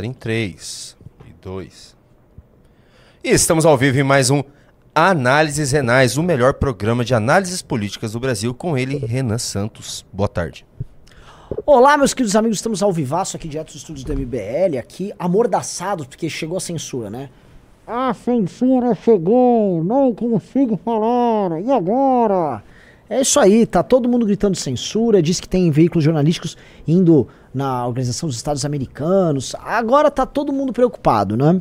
em 3 e 2. E estamos ao vivo em mais um Análises Renais, o melhor programa de análises políticas do Brasil, com ele, Renan Santos. Boa tarde. Olá, meus queridos amigos, estamos ao vivaço aqui direto dos estúdios do MBL, aqui amordaçados, porque chegou a censura, né? A censura chegou, não consigo falar, e agora? É isso aí, tá todo mundo gritando censura, diz que tem veículos jornalísticos indo na Organização dos Estados Americanos. Agora tá todo mundo preocupado, né?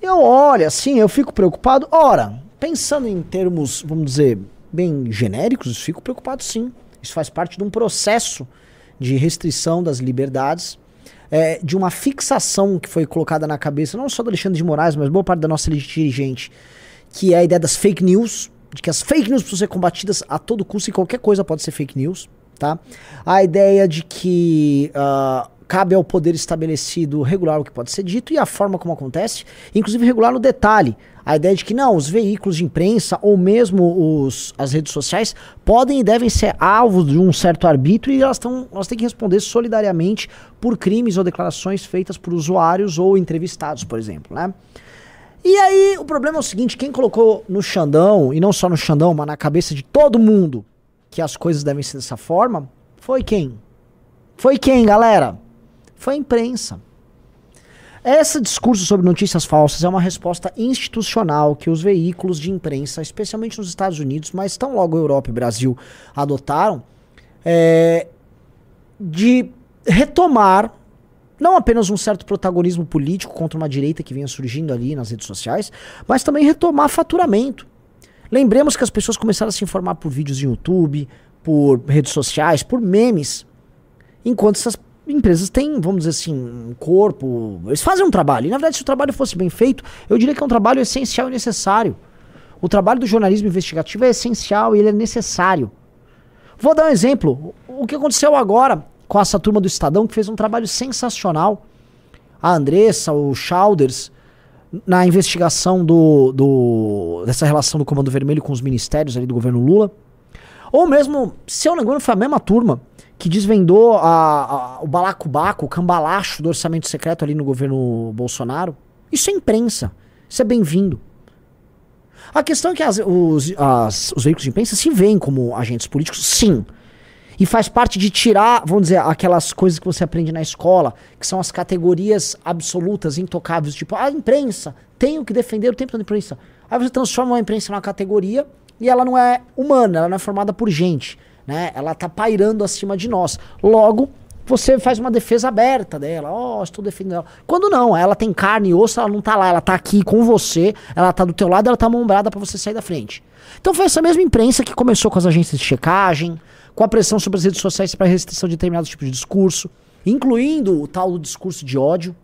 Eu olho assim, eu fico preocupado. Ora, pensando em termos, vamos dizer, bem genéricos, fico preocupado sim. Isso faz parte de um processo de restrição das liberdades, é, de uma fixação que foi colocada na cabeça, não só do Alexandre de Moraes, mas boa parte da nossa elite dirigente, que é a ideia das fake news de que as fake news precisam ser combatidas a todo custo e qualquer coisa pode ser fake news, tá? A ideia de que uh, cabe ao poder estabelecido regular o que pode ser dito e a forma como acontece, inclusive regular no detalhe. A ideia de que não, os veículos de imprensa ou mesmo os, as redes sociais podem e devem ser alvos de um certo arbítrio e elas, tão, elas têm que responder solidariamente por crimes ou declarações feitas por usuários ou entrevistados, por exemplo, né? E aí, o problema é o seguinte: quem colocou no Xandão, e não só no Xandão, mas na cabeça de todo mundo, que as coisas devem ser dessa forma, foi quem? Foi quem, galera? Foi a imprensa. Esse discurso sobre notícias falsas é uma resposta institucional que os veículos de imprensa, especialmente nos Estados Unidos, mas tão logo Europa e Brasil adotaram, é, de retomar não apenas um certo protagonismo político contra uma direita que vinha surgindo ali nas redes sociais, mas também retomar faturamento. Lembremos que as pessoas começaram a se informar por vídeos de YouTube, por redes sociais, por memes, enquanto essas empresas têm, vamos dizer assim, um corpo, eles fazem um trabalho. E na verdade, se o trabalho fosse bem feito, eu diria que é um trabalho essencial e necessário. O trabalho do jornalismo investigativo é essencial e ele é necessário. Vou dar um exemplo. O que aconteceu agora com essa turma do Estadão que fez um trabalho sensacional. A Andressa, o Chalders, na investigação do, do, dessa relação do Comando Vermelho com os ministérios ali do governo Lula. Ou mesmo, se eu não engano, foi a mesma turma que desvendou a, a, o balacobaco, o cambalacho do orçamento secreto ali no governo Bolsonaro. Isso é imprensa. Isso é bem-vindo. A questão é que as, os, as, os veículos de imprensa se veem como agentes políticos, sim. E faz parte de tirar, vamos dizer, aquelas coisas que você aprende na escola, que são as categorias absolutas, intocáveis, tipo, a imprensa, tenho que defender o tempo da imprensa. Aí você transforma a imprensa numa categoria e ela não é humana, ela não é formada por gente, né? Ela tá pairando acima de nós. Logo, você faz uma defesa aberta dela. Ó, oh, estou defendendo ela. Quando não, ela tem carne e osso, ela não tá lá, ela tá aqui com você, ela tá do teu lado, ela tá mãobrada para você sair da frente. Então foi essa mesma imprensa que começou com as agências de checagem, com a pressão sobre as redes sociais para restrição de determinados tipos de discurso, incluindo o tal do discurso de ódio.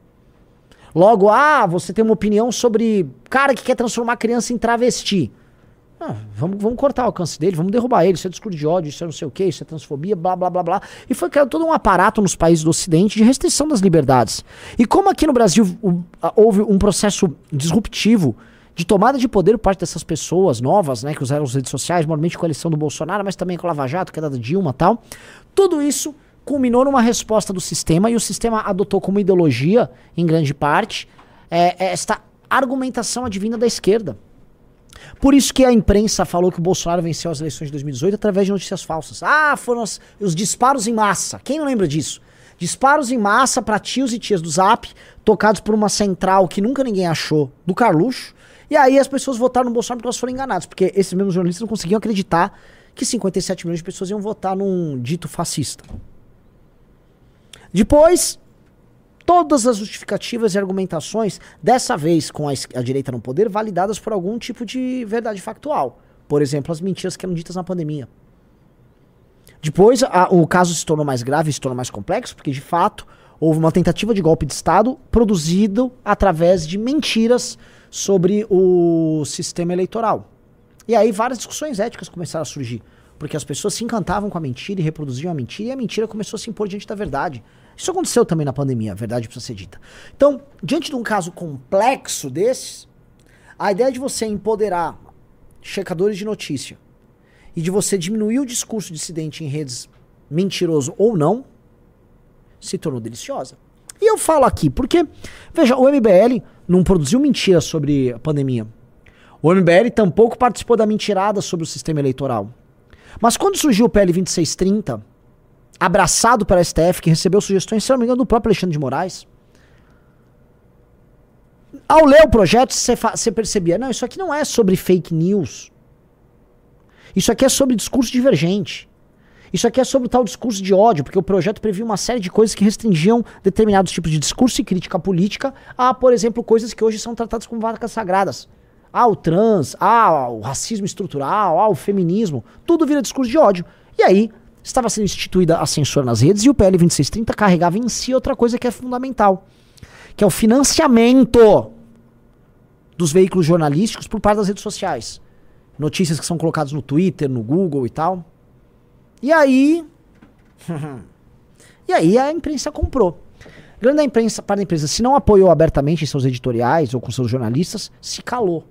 Logo, ah, você tem uma opinião sobre cara que quer transformar a criança em travesti. Ah, vamos, vamos cortar o alcance dele, vamos derrubar ele. Isso é discurso de ódio, isso é não sei o que, isso é transfobia, blá blá blá blá. E foi criado todo um aparato nos países do Ocidente de restrição das liberdades. E como aqui no Brasil houve um processo disruptivo de tomada de poder por parte dessas pessoas novas, né, que usaram as redes sociais, normalmente com a eleição do Bolsonaro, mas também com a Lava Jato, queda da Dilma tal. Tudo isso culminou numa resposta do sistema e o sistema adotou como ideologia, em grande parte, é, é esta argumentação advinda da esquerda. Por isso que a imprensa falou que o Bolsonaro venceu as eleições de 2018 através de notícias falsas. Ah, foram os, os disparos em massa. Quem não lembra disso? Disparos em massa para tios e tias do Zap, tocados por uma central que nunca ninguém achou, do Carluxo, e aí as pessoas votaram no Bolsonaro porque elas foram enganadas, porque esses mesmos jornalistas não conseguiam acreditar que 57 milhões de pessoas iam votar num dito fascista. Depois, todas as justificativas e argumentações, dessa vez com a, a, direita no poder, validadas por algum tipo de verdade factual. Por exemplo, as mentiras que eram ditas na pandemia. Depois, a, o caso se tornou mais grave, se tornou mais complexo, porque de fato houve uma tentativa de golpe de Estado produzido através de mentiras sobre o sistema eleitoral. E aí várias discussões éticas começaram a surgir, porque as pessoas se encantavam com a mentira e reproduziam a mentira, e a mentira começou a se impor diante da verdade. Isso aconteceu também na pandemia, a verdade precisa ser dita. Então, diante de um caso complexo desses, a ideia de você empoderar checadores de notícia e de você diminuir o discurso dissidente em redes mentiroso ou não, se tornou deliciosa. E eu falo aqui, porque, veja, o MBL não produziu mentira sobre a pandemia. O MBL tampouco participou da mentirada sobre o sistema eleitoral. Mas quando surgiu o PL 2630, abraçado pela STF, que recebeu sugestões, se não me engano, do próprio Alexandre de Moraes, ao ler o projeto, você percebia, não, isso aqui não é sobre fake news. Isso aqui é sobre discurso divergente. Isso aqui é sobre o tal discurso de ódio, porque o projeto previa uma série de coisas que restringiam determinados tipos de discurso e crítica política a, por exemplo, coisas que hoje são tratadas como vacas sagradas. Ah, o trans, ah, o racismo estrutural, ah, o feminismo, tudo vira discurso de ódio. E aí, estava sendo instituída a censura nas redes e o PL 2630 carregava em si outra coisa que é fundamental, que é o financiamento dos veículos jornalísticos por parte das redes sociais. Notícias que são colocadas no Twitter, no Google e tal. E aí. e aí a imprensa comprou. Grande imprensa, para a imprensa, se não apoiou abertamente em seus editoriais ou com seus jornalistas, se calou.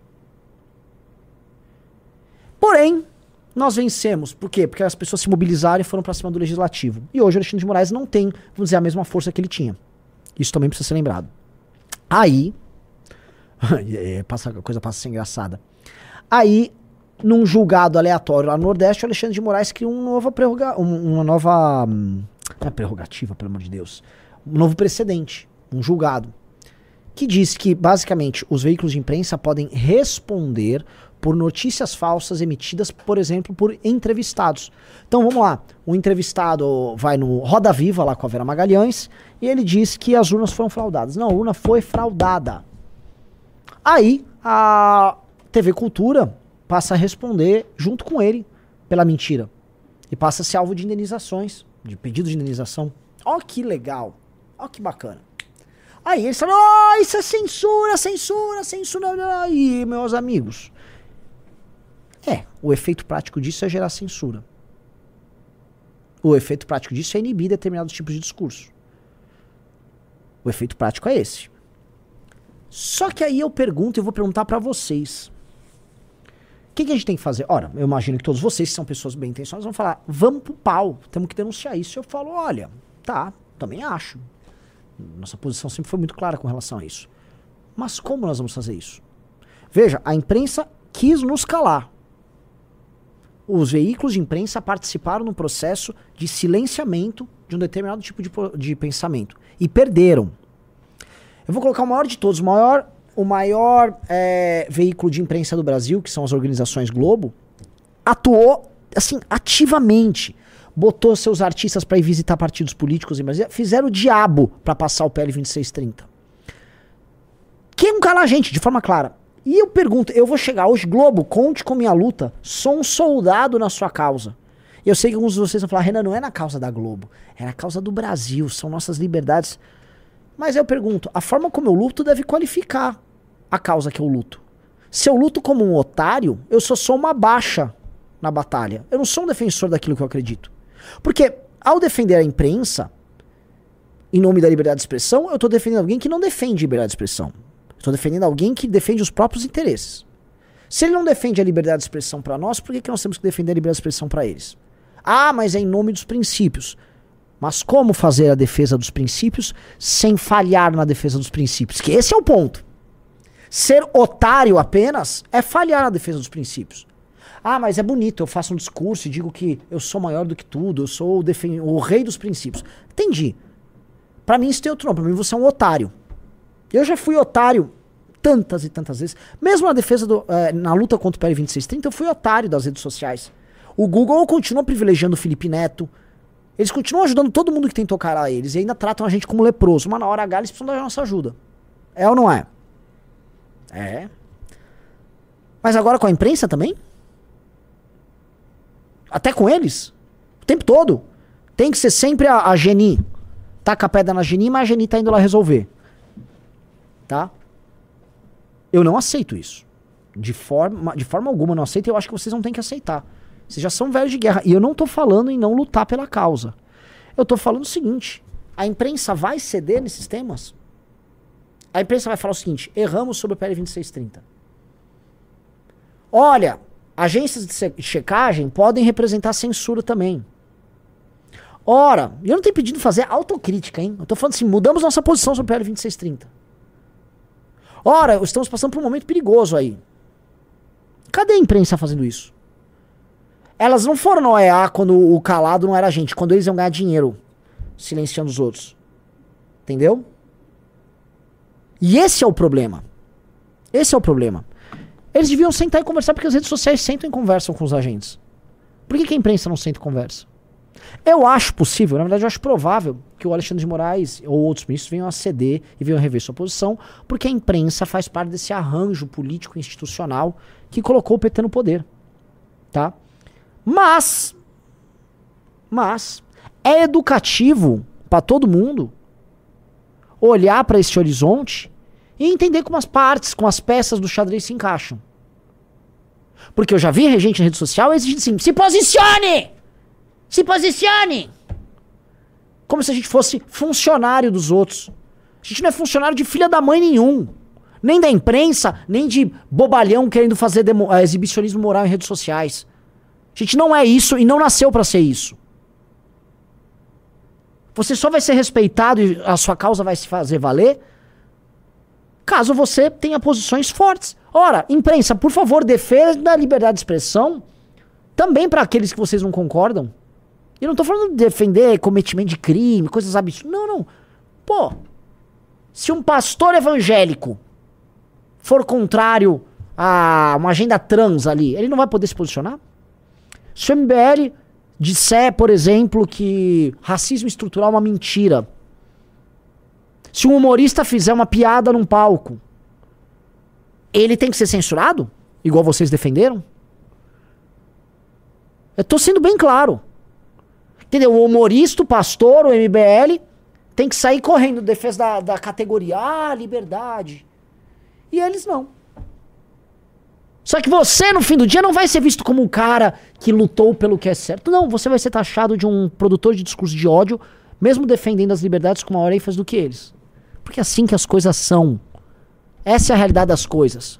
Porém, nós vencemos. Por quê? Porque as pessoas se mobilizaram e foram para cima do legislativo. E hoje o Alexandre de Moraes não tem, vamos dizer, a mesma força que ele tinha. Isso também precisa ser lembrado. Aí. Passa, a coisa passa a ser engraçada. Aí num julgado aleatório lá no Nordeste, o Alexandre de Moraes criou um nova prerroga uma nova. Não é prerrogativa, pelo amor de Deus. Um novo precedente. Um julgado. Que diz que, basicamente, os veículos de imprensa podem responder por notícias falsas emitidas, por exemplo, por entrevistados. Então vamos lá. O entrevistado vai no Roda Viva lá com a Vera Magalhães e ele diz que as urnas foram fraudadas. Não, a urna foi fraudada. Aí a TV Cultura passa a responder junto com ele pela mentira. E passa a ser alvo de indenizações, de pedido de indenização. Ó que legal. Ó que bacana. Aí eles falam, oh, isso é censura, censura, censura. E, meus amigos, é, o efeito prático disso é gerar censura. O efeito prático disso é inibir determinados tipos de discurso. O efeito prático é esse. Só que aí eu pergunto, eu vou perguntar para vocês que, que a gente tem que fazer? Ora, eu imagino que todos vocês, que são pessoas bem intencionadas, vão falar: vamos pro pau, temos que denunciar isso. Eu falo: olha, tá, também acho. Nossa posição sempre foi muito clara com relação a isso. Mas como nós vamos fazer isso? Veja, a imprensa quis nos calar. Os veículos de imprensa participaram no processo de silenciamento de um determinado tipo de, de pensamento e perderam. Eu vou colocar o maior de todos, o maior o maior é, veículo de imprensa do Brasil, que são as organizações Globo, atuou assim ativamente. Botou seus artistas para ir visitar partidos políticos em Brasília, fizeram o diabo para passar o PL 2630. Quem calar a gente, de forma clara. E eu pergunto, eu vou chegar hoje, Globo, conte com minha luta. Sou um soldado na sua causa. Eu sei que alguns de vocês vão falar, Renan, não é na causa da Globo, é na causa do Brasil, são nossas liberdades. Mas eu pergunto, a forma como eu luto deve qualificar a causa que eu luto. Se eu luto como um otário, eu só sou uma baixa na batalha. Eu não sou um defensor daquilo que eu acredito. Porque ao defender a imprensa, em nome da liberdade de expressão, eu estou defendendo alguém que não defende liberdade de expressão. Estou defendendo alguém que defende os próprios interesses. Se ele não defende a liberdade de expressão para nós, por que, que nós temos que defender a liberdade de expressão para eles? Ah, mas é em nome dos princípios. Mas como fazer a defesa dos princípios sem falhar na defesa dos princípios? Que esse é o ponto. Ser otário apenas é falhar na defesa dos princípios. Ah, mas é bonito, eu faço um discurso e digo que eu sou maior do que tudo, eu sou o, o rei dos princípios. Entendi. Para mim isso tem outro nome, pra mim você é um otário. Eu já fui otário tantas e tantas vezes. Mesmo na defesa, do, eh, na luta contra o PL 2630, eu fui otário das redes sociais. O Google continua privilegiando o Felipe Neto. Eles continuam ajudando todo mundo que tentou calar eles e ainda tratam a gente como leproso. Mas na hora H eles precisam da nossa ajuda. É ou não é? É. Mas agora com a imprensa também? Até com eles? O tempo todo. Tem que ser sempre a, a Geni. Taca a pedra na Geni, mas a Geni tá indo lá resolver. Tá? Eu não aceito isso. De forma, de forma alguma não aceito e eu acho que vocês não têm que aceitar. Vocês já são velhos de guerra. E eu não tô falando em não lutar pela causa. Eu tô falando o seguinte: a imprensa vai ceder nesses temas? A imprensa vai falar o seguinte: erramos sobre o PL 2630. Olha, agências de checagem podem representar censura também. Ora, eu não tenho pedido fazer autocrítica, hein? Eu tô falando assim, mudamos nossa posição sobre o PL 2630. Ora, estamos passando por um momento perigoso aí. Cadê a imprensa fazendo isso? Elas não foram no OEA quando o calado não era a gente, quando eles iam ganhar dinheiro silenciando os outros. Entendeu? E esse é o problema. Esse é o problema. Eles deviam sentar e conversar porque as redes sociais sentam e conversam com os agentes. Por que, que a imprensa não senta e conversa? Eu acho possível, na verdade, eu acho provável que o Alexandre de Moraes ou outros ministros venham a ceder e venham a rever sua posição, porque a imprensa faz parte desse arranjo político institucional que colocou o PT no poder. Tá? Mas, mas, é educativo para todo mundo olhar para esse horizonte e entender como as partes, como as peças do xadrez se encaixam. Porque eu já vi gente na rede social exigindo assim: se posicione! Se posicione! Como se a gente fosse funcionário dos outros. A gente não é funcionário de filha da mãe nenhum. Nem da imprensa, nem de bobalhão querendo fazer uh, exibicionismo moral em redes sociais. A gente não é isso e não nasceu para ser isso. Você só vai ser respeitado e a sua causa vai se fazer valer caso você tenha posições fortes. Ora, imprensa, por favor, defenda a liberdade de expressão também para aqueles que vocês não concordam. Eu não tô falando de defender cometimento de crime, coisas absurdas. Não, não. Pô, se um pastor evangélico for contrário a uma agenda trans ali, ele não vai poder se posicionar? Se o MBL disser, por exemplo, que racismo estrutural é uma mentira, se um humorista fizer uma piada num palco, ele tem que ser censurado? Igual vocês defenderam? Eu tô sendo bem claro. Entendeu? O humorista, o pastor, o MBL tem que sair correndo defesa da, da categoria. Ah, liberdade. E eles não. Só que você, no fim do dia, não vai ser visto como um cara que lutou pelo que é certo. Não, você vai ser taxado de um produtor de discurso de ódio, mesmo defendendo as liberdades com maior ênfase do que eles. Porque é assim que as coisas são. Essa é a realidade das coisas.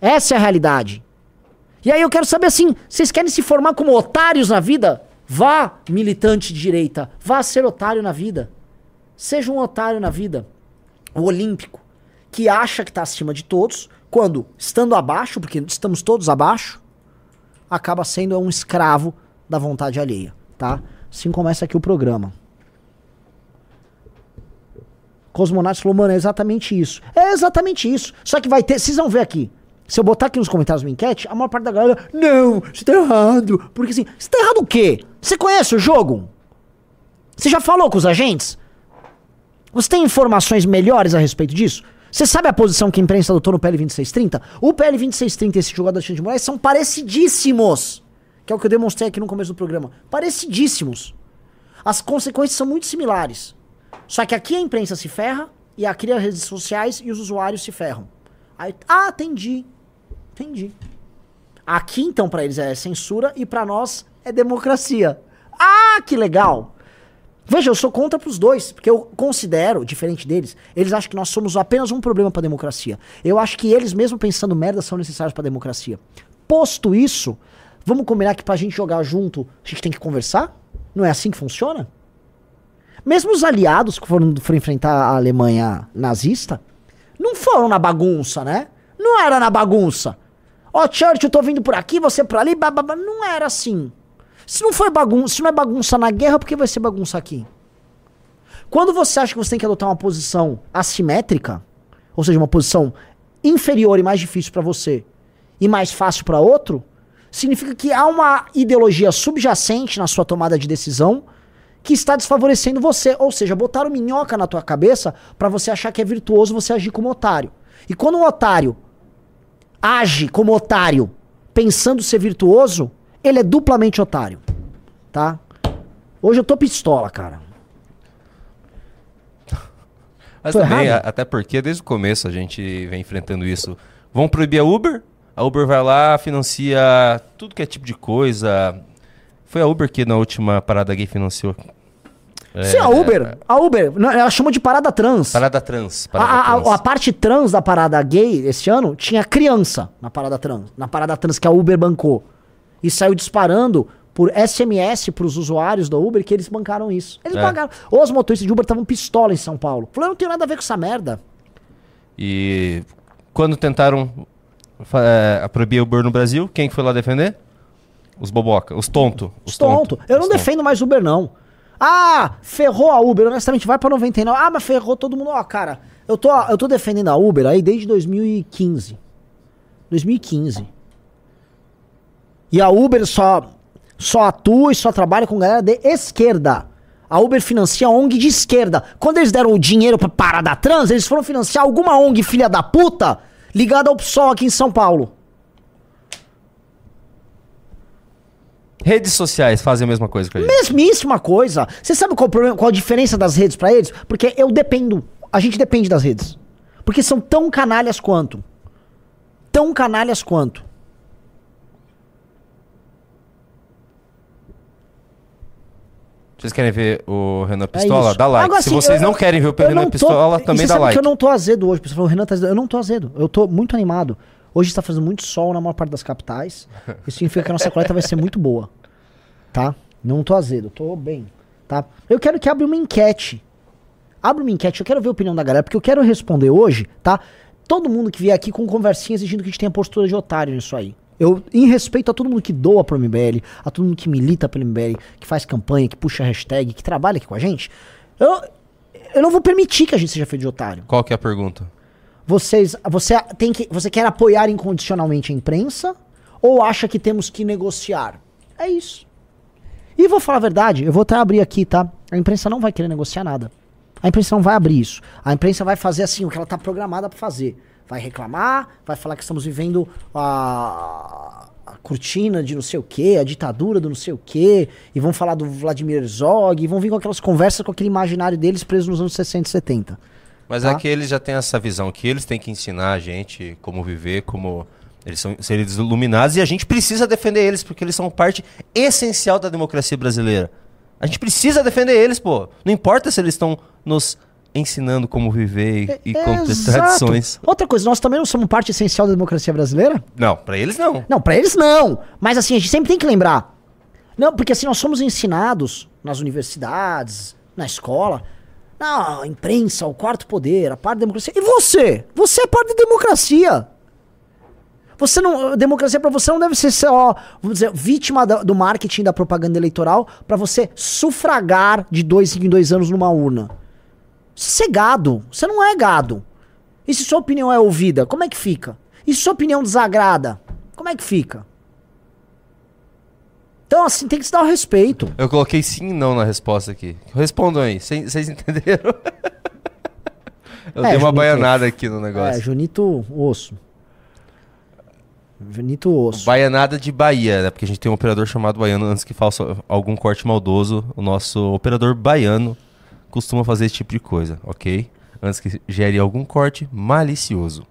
Essa é a realidade. E aí eu quero saber assim, vocês querem se formar como otários na vida? Vá, militante de direita, vá ser otário na vida. Seja um otário na vida. O olímpico, que acha que está acima de todos, quando, estando abaixo, porque estamos todos abaixo, acaba sendo um escravo da vontade alheia, tá? Assim começa aqui o programa. Cosmonautas falou, mano, é exatamente isso. É exatamente isso. Só que vai ter, vocês vão ver aqui. Se eu botar aqui nos comentários uma enquete, a maior parte da galera, não, você tá errado. Porque assim, você tá errado o quê? Você conhece o jogo? Você já falou com os agentes? Você tem informações melhores a respeito disso? Você sabe a posição que a imprensa adotou no PL 2630? O PL 2630 e esse jogador de Moraes são parecidíssimos. Que é o que eu demonstrei aqui no começo do programa. Parecidíssimos. As consequências são muito similares. Só que aqui a imprensa se ferra e aqui as redes sociais e os usuários se ferram. Aí, ah, entendi. Entendi. Aqui, então, para eles é censura e para nós é democracia. Ah, que legal! Veja, eu sou contra pros dois, porque eu considero, diferente deles, eles acham que nós somos apenas um problema pra democracia. Eu acho que eles, mesmo pensando merda, são necessários pra democracia. Posto isso, vamos combinar que pra gente jogar junto, a gente tem que conversar? Não é assim que funciona? Mesmo os aliados que foram, foram enfrentar a Alemanha nazista, não foram na bagunça, né? Não era na bagunça. Ó, oh, Churchill, tô vindo por aqui, você por ali, bababa. Não era assim. Se não foi bagunça, se não é bagunça na guerra, por que vai ser bagunça aqui? Quando você acha que você tem que adotar uma posição assimétrica, ou seja, uma posição inferior e mais difícil para você e mais fácil para outro, significa que há uma ideologia subjacente na sua tomada de decisão que está desfavorecendo você, ou seja, botaram minhoca na tua cabeça para você achar que é virtuoso você agir como otário. E quando um otário age como otário pensando ser virtuoso, ele é duplamente otário. Tá? Hoje eu tô pistola, cara. Mas tô também, até porque desde o começo a gente vem enfrentando isso. Vão proibir a Uber? A Uber vai lá, financia tudo que é tipo de coisa. Foi a Uber que na última parada gay financiou é, Sim, a Uber. A Uber, ela chama de parada trans. Parada trans. Parada a, trans. A, a, parte trans da parada gay esse ano tinha criança na parada trans. Na parada trans que a Uber bancou. E saiu disparando por SMS para os usuários da Uber que eles bancaram isso. Eles é. pagaram. Os motoristas de Uber estavam pistola em São Paulo. Falei, eu não tenho nada a ver com essa merda. E quando tentaram é, proibir o Uber no Brasil, quem foi lá defender? Os boboca, os tonto. Os tonto. Eu não defendo mais Uber, não. Ah, ferrou a Uber, honestamente, vai pra 99. Ah, mas ferrou todo mundo. Ó, cara, eu tô, eu tô defendendo a Uber aí desde 2015. 2015. E a Uber só, só atua e só trabalha com galera de esquerda. A Uber financia ONG de esquerda. Quando eles deram o dinheiro pra parada trans, eles foram financiar alguma ONG filha da puta ligada ao PSOL aqui em São Paulo. Redes sociais fazem a mesma coisa com eles. Mesmíssima coisa. Você sabe qual, o problema, qual a diferença das redes para eles? Porque eu dependo. A gente depende das redes. Porque são tão canalhas quanto. Tão canalhas quanto. Vocês querem ver o Renan é Pistola? É dá like. Agora, Se assim, vocês eu, não querem ver o Renan Pistola, também dá like. eu não tô azedo hoje. Pessoal, o Renan tá azedo. Eu não tô azedo. Eu tô muito animado. Hoje está fazendo muito sol na maior parte das capitais. Isso significa que a nossa coleta vai ser muito boa. Tá? Não tô azedo, tô bem. Tá? Eu quero que abra uma enquete. Abra uma enquete, eu quero ver a opinião da galera, porque eu quero responder hoje, tá? Todo mundo que vier aqui com conversinha exigindo que a gente tenha postura de otário nisso aí. Eu, em respeito a todo mundo que doa pro MBL, a todo mundo que milita pelo MBL, que faz campanha, que puxa hashtag, que trabalha aqui com a gente, eu, eu não vou permitir que a gente seja feito de otário. Qual que é a pergunta? Vocês, você tem que, você quer apoiar incondicionalmente a imprensa ou acha que temos que negociar? É isso. E vou falar a verdade, eu vou até abrir aqui, tá? A imprensa não vai querer negociar nada. A imprensa não vai abrir isso. A imprensa vai fazer assim o que ela está programada para fazer. Vai reclamar, vai falar que estamos vivendo a, a cortina de não sei o que, a ditadura do não sei o que, e vão falar do Vladimir Herzog, e vão vir com aquelas conversas com aquele imaginário deles preso nos anos 60 e 70. Mas tá? é que eles já têm essa visão que eles têm que ensinar a gente como viver, como eles são seres iluminados e a gente precisa defender eles porque eles são parte essencial da democracia brasileira. A gente precisa defender eles, pô. Não importa se eles estão nos ensinando como viver e, e é, com tradições. Outra coisa, nós também não somos parte essencial da democracia brasileira? Não, para eles não. Não, para eles não. Mas assim, a gente sempre tem que lembrar. Não, porque assim, nós somos ensinados nas universidades, na escola, não, a imprensa, o quarto poder, a parte da democracia. E você? Você é parte da democracia. Você não, a democracia para você não deve ser só, vamos dizer, vítima do marketing da propaganda eleitoral para você sufragar de dois em dois anos numa urna. Você é gado. Você não é gado. E se sua opinião é ouvida, como é que fica? E se sua opinião desagrada, como é que fica? Então, assim, tem que se dar o respeito. Eu coloquei sim e não na resposta aqui. Respondam aí. Vocês entenderam? Eu é, dei uma Junito, baianada aqui no negócio. É, Junito Osso. Junito Osso. Baianada de Bahia, né? Porque a gente tem um operador chamado Baiano. Antes que faça algum corte maldoso, o nosso operador baiano costuma fazer esse tipo de coisa, ok? Antes que gere algum corte malicioso.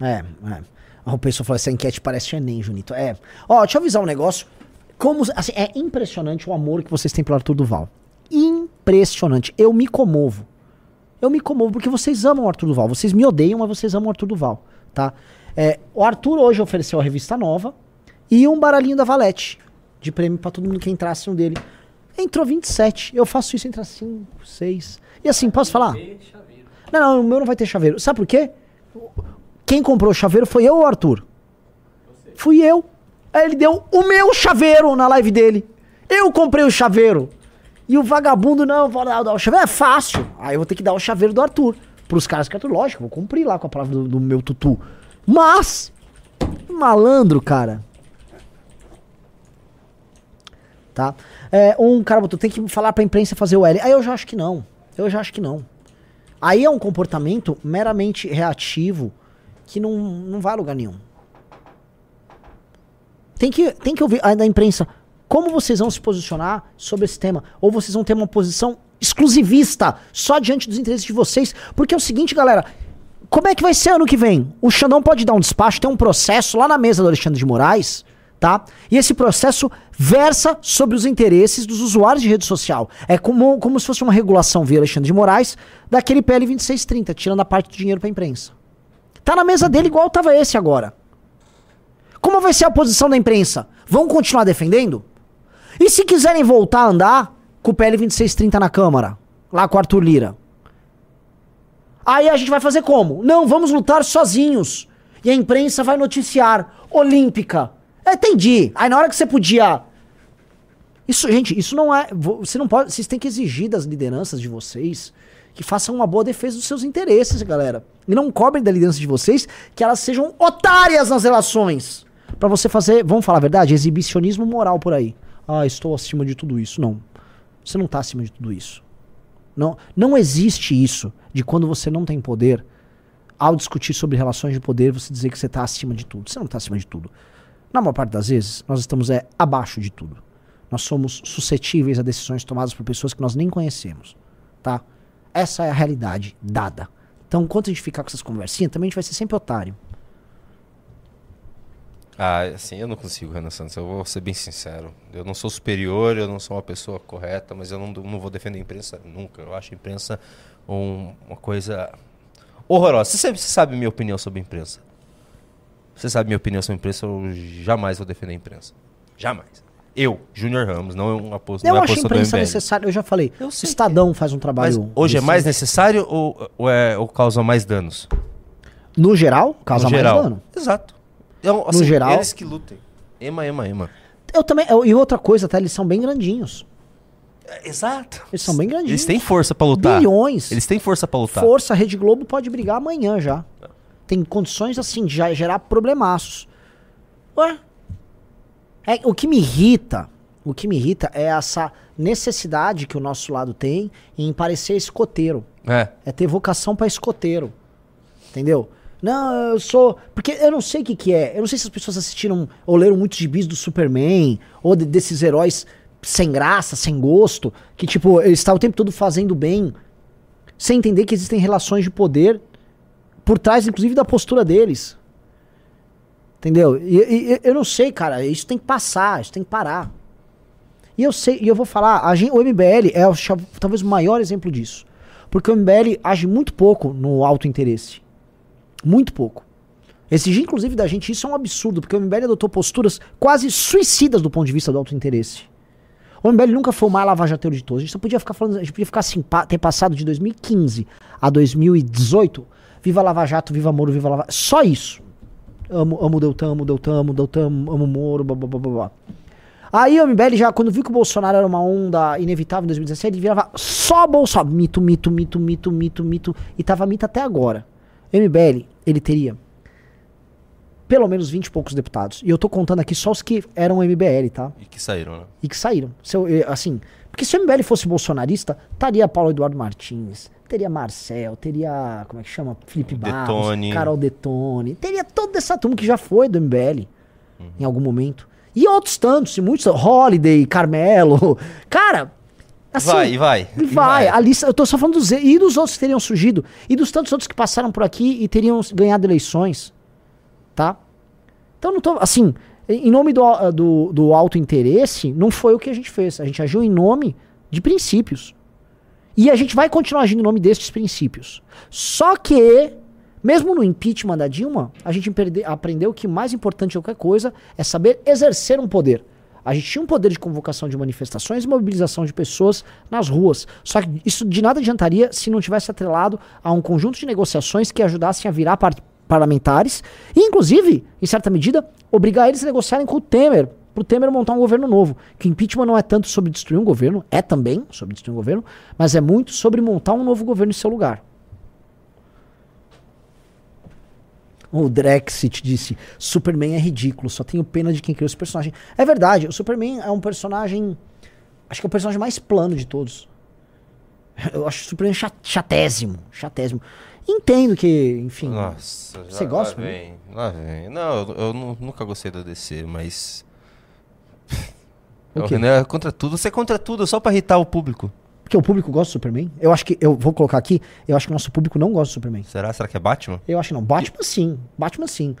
É, é. O pessoal falou, essa enquete parece Enem, Junito. É. Ó, deixa eu avisar um negócio. Como, assim, é impressionante o amor que vocês têm pelo Arthur Duval. Impressionante. Eu me comovo. Eu me comovo porque vocês amam o Arthur Duval. Vocês me odeiam, mas vocês amam o Arthur Duval, tá? É, o Arthur hoje ofereceu a revista nova e um baralhinho da Valete de prêmio para todo mundo que entrasse no dele. Entrou 27. Eu faço isso entre 5, 6. E assim, posso falar? Não, não, o meu não vai ter chaveiro. Sabe por quê? Quem comprou o chaveiro foi eu ou o Arthur? Você. Fui eu. Aí ele deu o meu chaveiro na live dele. Eu comprei o chaveiro. E o vagabundo, não, vou dar, o chaveiro. É fácil. Aí eu vou ter que dar o chaveiro do Arthur. Pros caras que Arthur, lógico, vou cumprir lá com a palavra do, do meu tutu. Mas, malandro, cara. Tá? É, um cara botou, tem que falar pra imprensa fazer o L. Aí eu já acho que não. Eu já acho que não. Aí é um comportamento meramente reativo que não, não vai a lugar nenhum. Tem que, tem que ouvir da imprensa. Como vocês vão se posicionar sobre esse tema? Ou vocês vão ter uma posição exclusivista, só diante dos interesses de vocês? Porque é o seguinte, galera. Como é que vai ser ano que vem? O Xandão pode dar um despacho, tem um processo lá na mesa do Alexandre de Moraes, tá? E esse processo versa sobre os interesses dos usuários de rede social. É como, como se fosse uma regulação via Alexandre de Moraes daquele PL 2630, tirando a parte do dinheiro pra imprensa. Tá na mesa dele igual tava esse agora. Como vai ser a posição da imprensa? Vão continuar defendendo? E se quiserem voltar a andar com o PL 2630 na Câmara, lá com o Arthur Lira? Aí a gente vai fazer como? Não, vamos lutar sozinhos. E a imprensa vai noticiar. Olímpica. É, entendi. Aí na hora que você podia. Isso, gente, isso não é. Você não pode. Vocês têm que exigir das lideranças de vocês que façam uma boa defesa dos seus interesses, galera. E não cobrem da liderança de vocês que elas sejam otárias nas relações. para você fazer, vamos falar a verdade, exibicionismo moral por aí. Ah, estou acima de tudo isso. Não. Você não está acima de tudo isso. Não, não existe isso de quando você não tem poder, ao discutir sobre relações de poder, você dizer que você está acima de tudo. Você não está acima de tudo. Na maior parte das vezes, nós estamos é, abaixo de tudo. Nós somos suscetíveis a decisões tomadas por pessoas que nós nem conhecemos. Tá? Essa é a realidade dada. Então, enquanto a gente ficar com essas conversinhas, também a gente vai ser sempre otário. Ah, assim, eu não consigo, Renan Santos. Eu vou ser bem sincero. Eu não sou superior, eu não sou uma pessoa correta, mas eu não, não vou defender a imprensa nunca. Eu acho a imprensa um, uma coisa horrorosa. Você sabe, você sabe minha opinião sobre a imprensa. Você sabe minha opinião sobre imprensa, eu jamais vou defender a imprensa. Jamais. Eu, Júnior Ramos, não é uma posição. Eu é acho a imprensa necessária, eu já falei. Eu Estadão que... faz um trabalho. Mas hoje é mais necessário ou, ou, é, ou causa mais danos? No geral, causa no mais geral. dano. Exato. Então, assim, no geral. Eles que lutem. Ema, ema, ema. Eu também. Eu, e outra coisa, tá? Eles são bem grandinhos. É, exato. Eles são bem grandinhos. Eles têm força para lutar. Bilhões. Eles têm força para lutar. Força, a Rede Globo pode brigar amanhã já. Tem condições assim de já gerar problemaços. Ué? É, o que me irrita o que me irrita é essa necessidade que o nosso lado tem em parecer escoteiro. É. É ter vocação para escoteiro. Entendeu? Não, eu sou. Porque eu não sei o que, que é. Eu não sei se as pessoas assistiram ou leram muitos gibis do Superman, ou de, desses heróis sem graça, sem gosto, que, tipo, eles estão o tempo todo fazendo bem, sem entender que existem relações de poder por trás, inclusive, da postura deles. Entendeu? E, e eu não sei, cara. Isso tem que passar, isso tem que parar. E eu sei, e eu vou falar, gente, o MBL é talvez o maior exemplo disso. Porque o MBL age muito pouco no alto interesse. Muito pouco. Exigir, inclusive, da gente isso é um absurdo, porque o MBL adotou posturas quase suicidas do ponto de vista do alto interesse. O MBL nunca foi o mais lavajateiro de todos. A gente só podia ficar falando, a gente podia ficar assim, ter passado de 2015 a 2018. Viva Lava Jato, viva Moro, viva Lava Só isso. Amo, amo Deltan, amo Deltan, amo Deltan, amo Moro, blá blá blá blá. Aí o MBL já, quando viu que o Bolsonaro era uma onda inevitável em 2017, ele virava só Bolsonaro. Mito, mito, mito, mito, mito, mito. E tava mito até agora. O MBL, ele teria pelo menos 20 e poucos deputados. E eu tô contando aqui só os que eram MBL, tá? E que saíram, né? E que saíram. Se eu, assim, porque se o MBL fosse bolsonarista, estaria Paulo Eduardo Martins, teria Marcel, teria, como é que chama? Felipe Barros, Detone. Carol Detone, teria toda essa turma que já foi do MBL uhum. em algum momento. E outros tantos, e muitos. Holiday, Carmelo. Cara. Assim, vai, vai. Vai. vai. A lista, eu tô só falando dos. E dos outros que teriam surgido. E dos tantos outros que passaram por aqui e teriam ganhado eleições. Tá? Então não tô. Assim, em nome do, do, do alto interesse, não foi o que a gente fez. A gente agiu em nome de princípios. E a gente vai continuar agindo em nome destes princípios. Só que mesmo no impeachment da Dilma, a gente aprendeu que o mais importante de qualquer coisa é saber exercer um poder. A gente tinha um poder de convocação de manifestações e mobilização de pessoas nas ruas. Só que isso de nada adiantaria se não tivesse atrelado a um conjunto de negociações que ajudassem a virar par parlamentares e, inclusive, em certa medida, obrigar eles a negociarem com o Temer, para o Temer montar um governo novo. Que impeachment não é tanto sobre destruir um governo, é também sobre destruir um governo, mas é muito sobre montar um novo governo em seu lugar. O Drexit disse: Superman é ridículo, só tenho pena de quem criou esse personagem. É verdade, o Superman é um personagem. Acho que é o personagem mais plano de todos. Eu acho o Superman chatésimo. Chatésimo. Entendo que, enfim. Nossa, você gosta? Lá vem, lá vem. Não, eu, eu, nunca gostei da DC, mas. O quê? É contra tudo. Você é contra tudo só pra irritar o público. Porque o público gosta do Superman. Eu acho que, eu vou colocar aqui, eu acho que o nosso público não gosta do Superman. Será? Será que é Batman? Eu acho que não. Batman sim. Batman sim.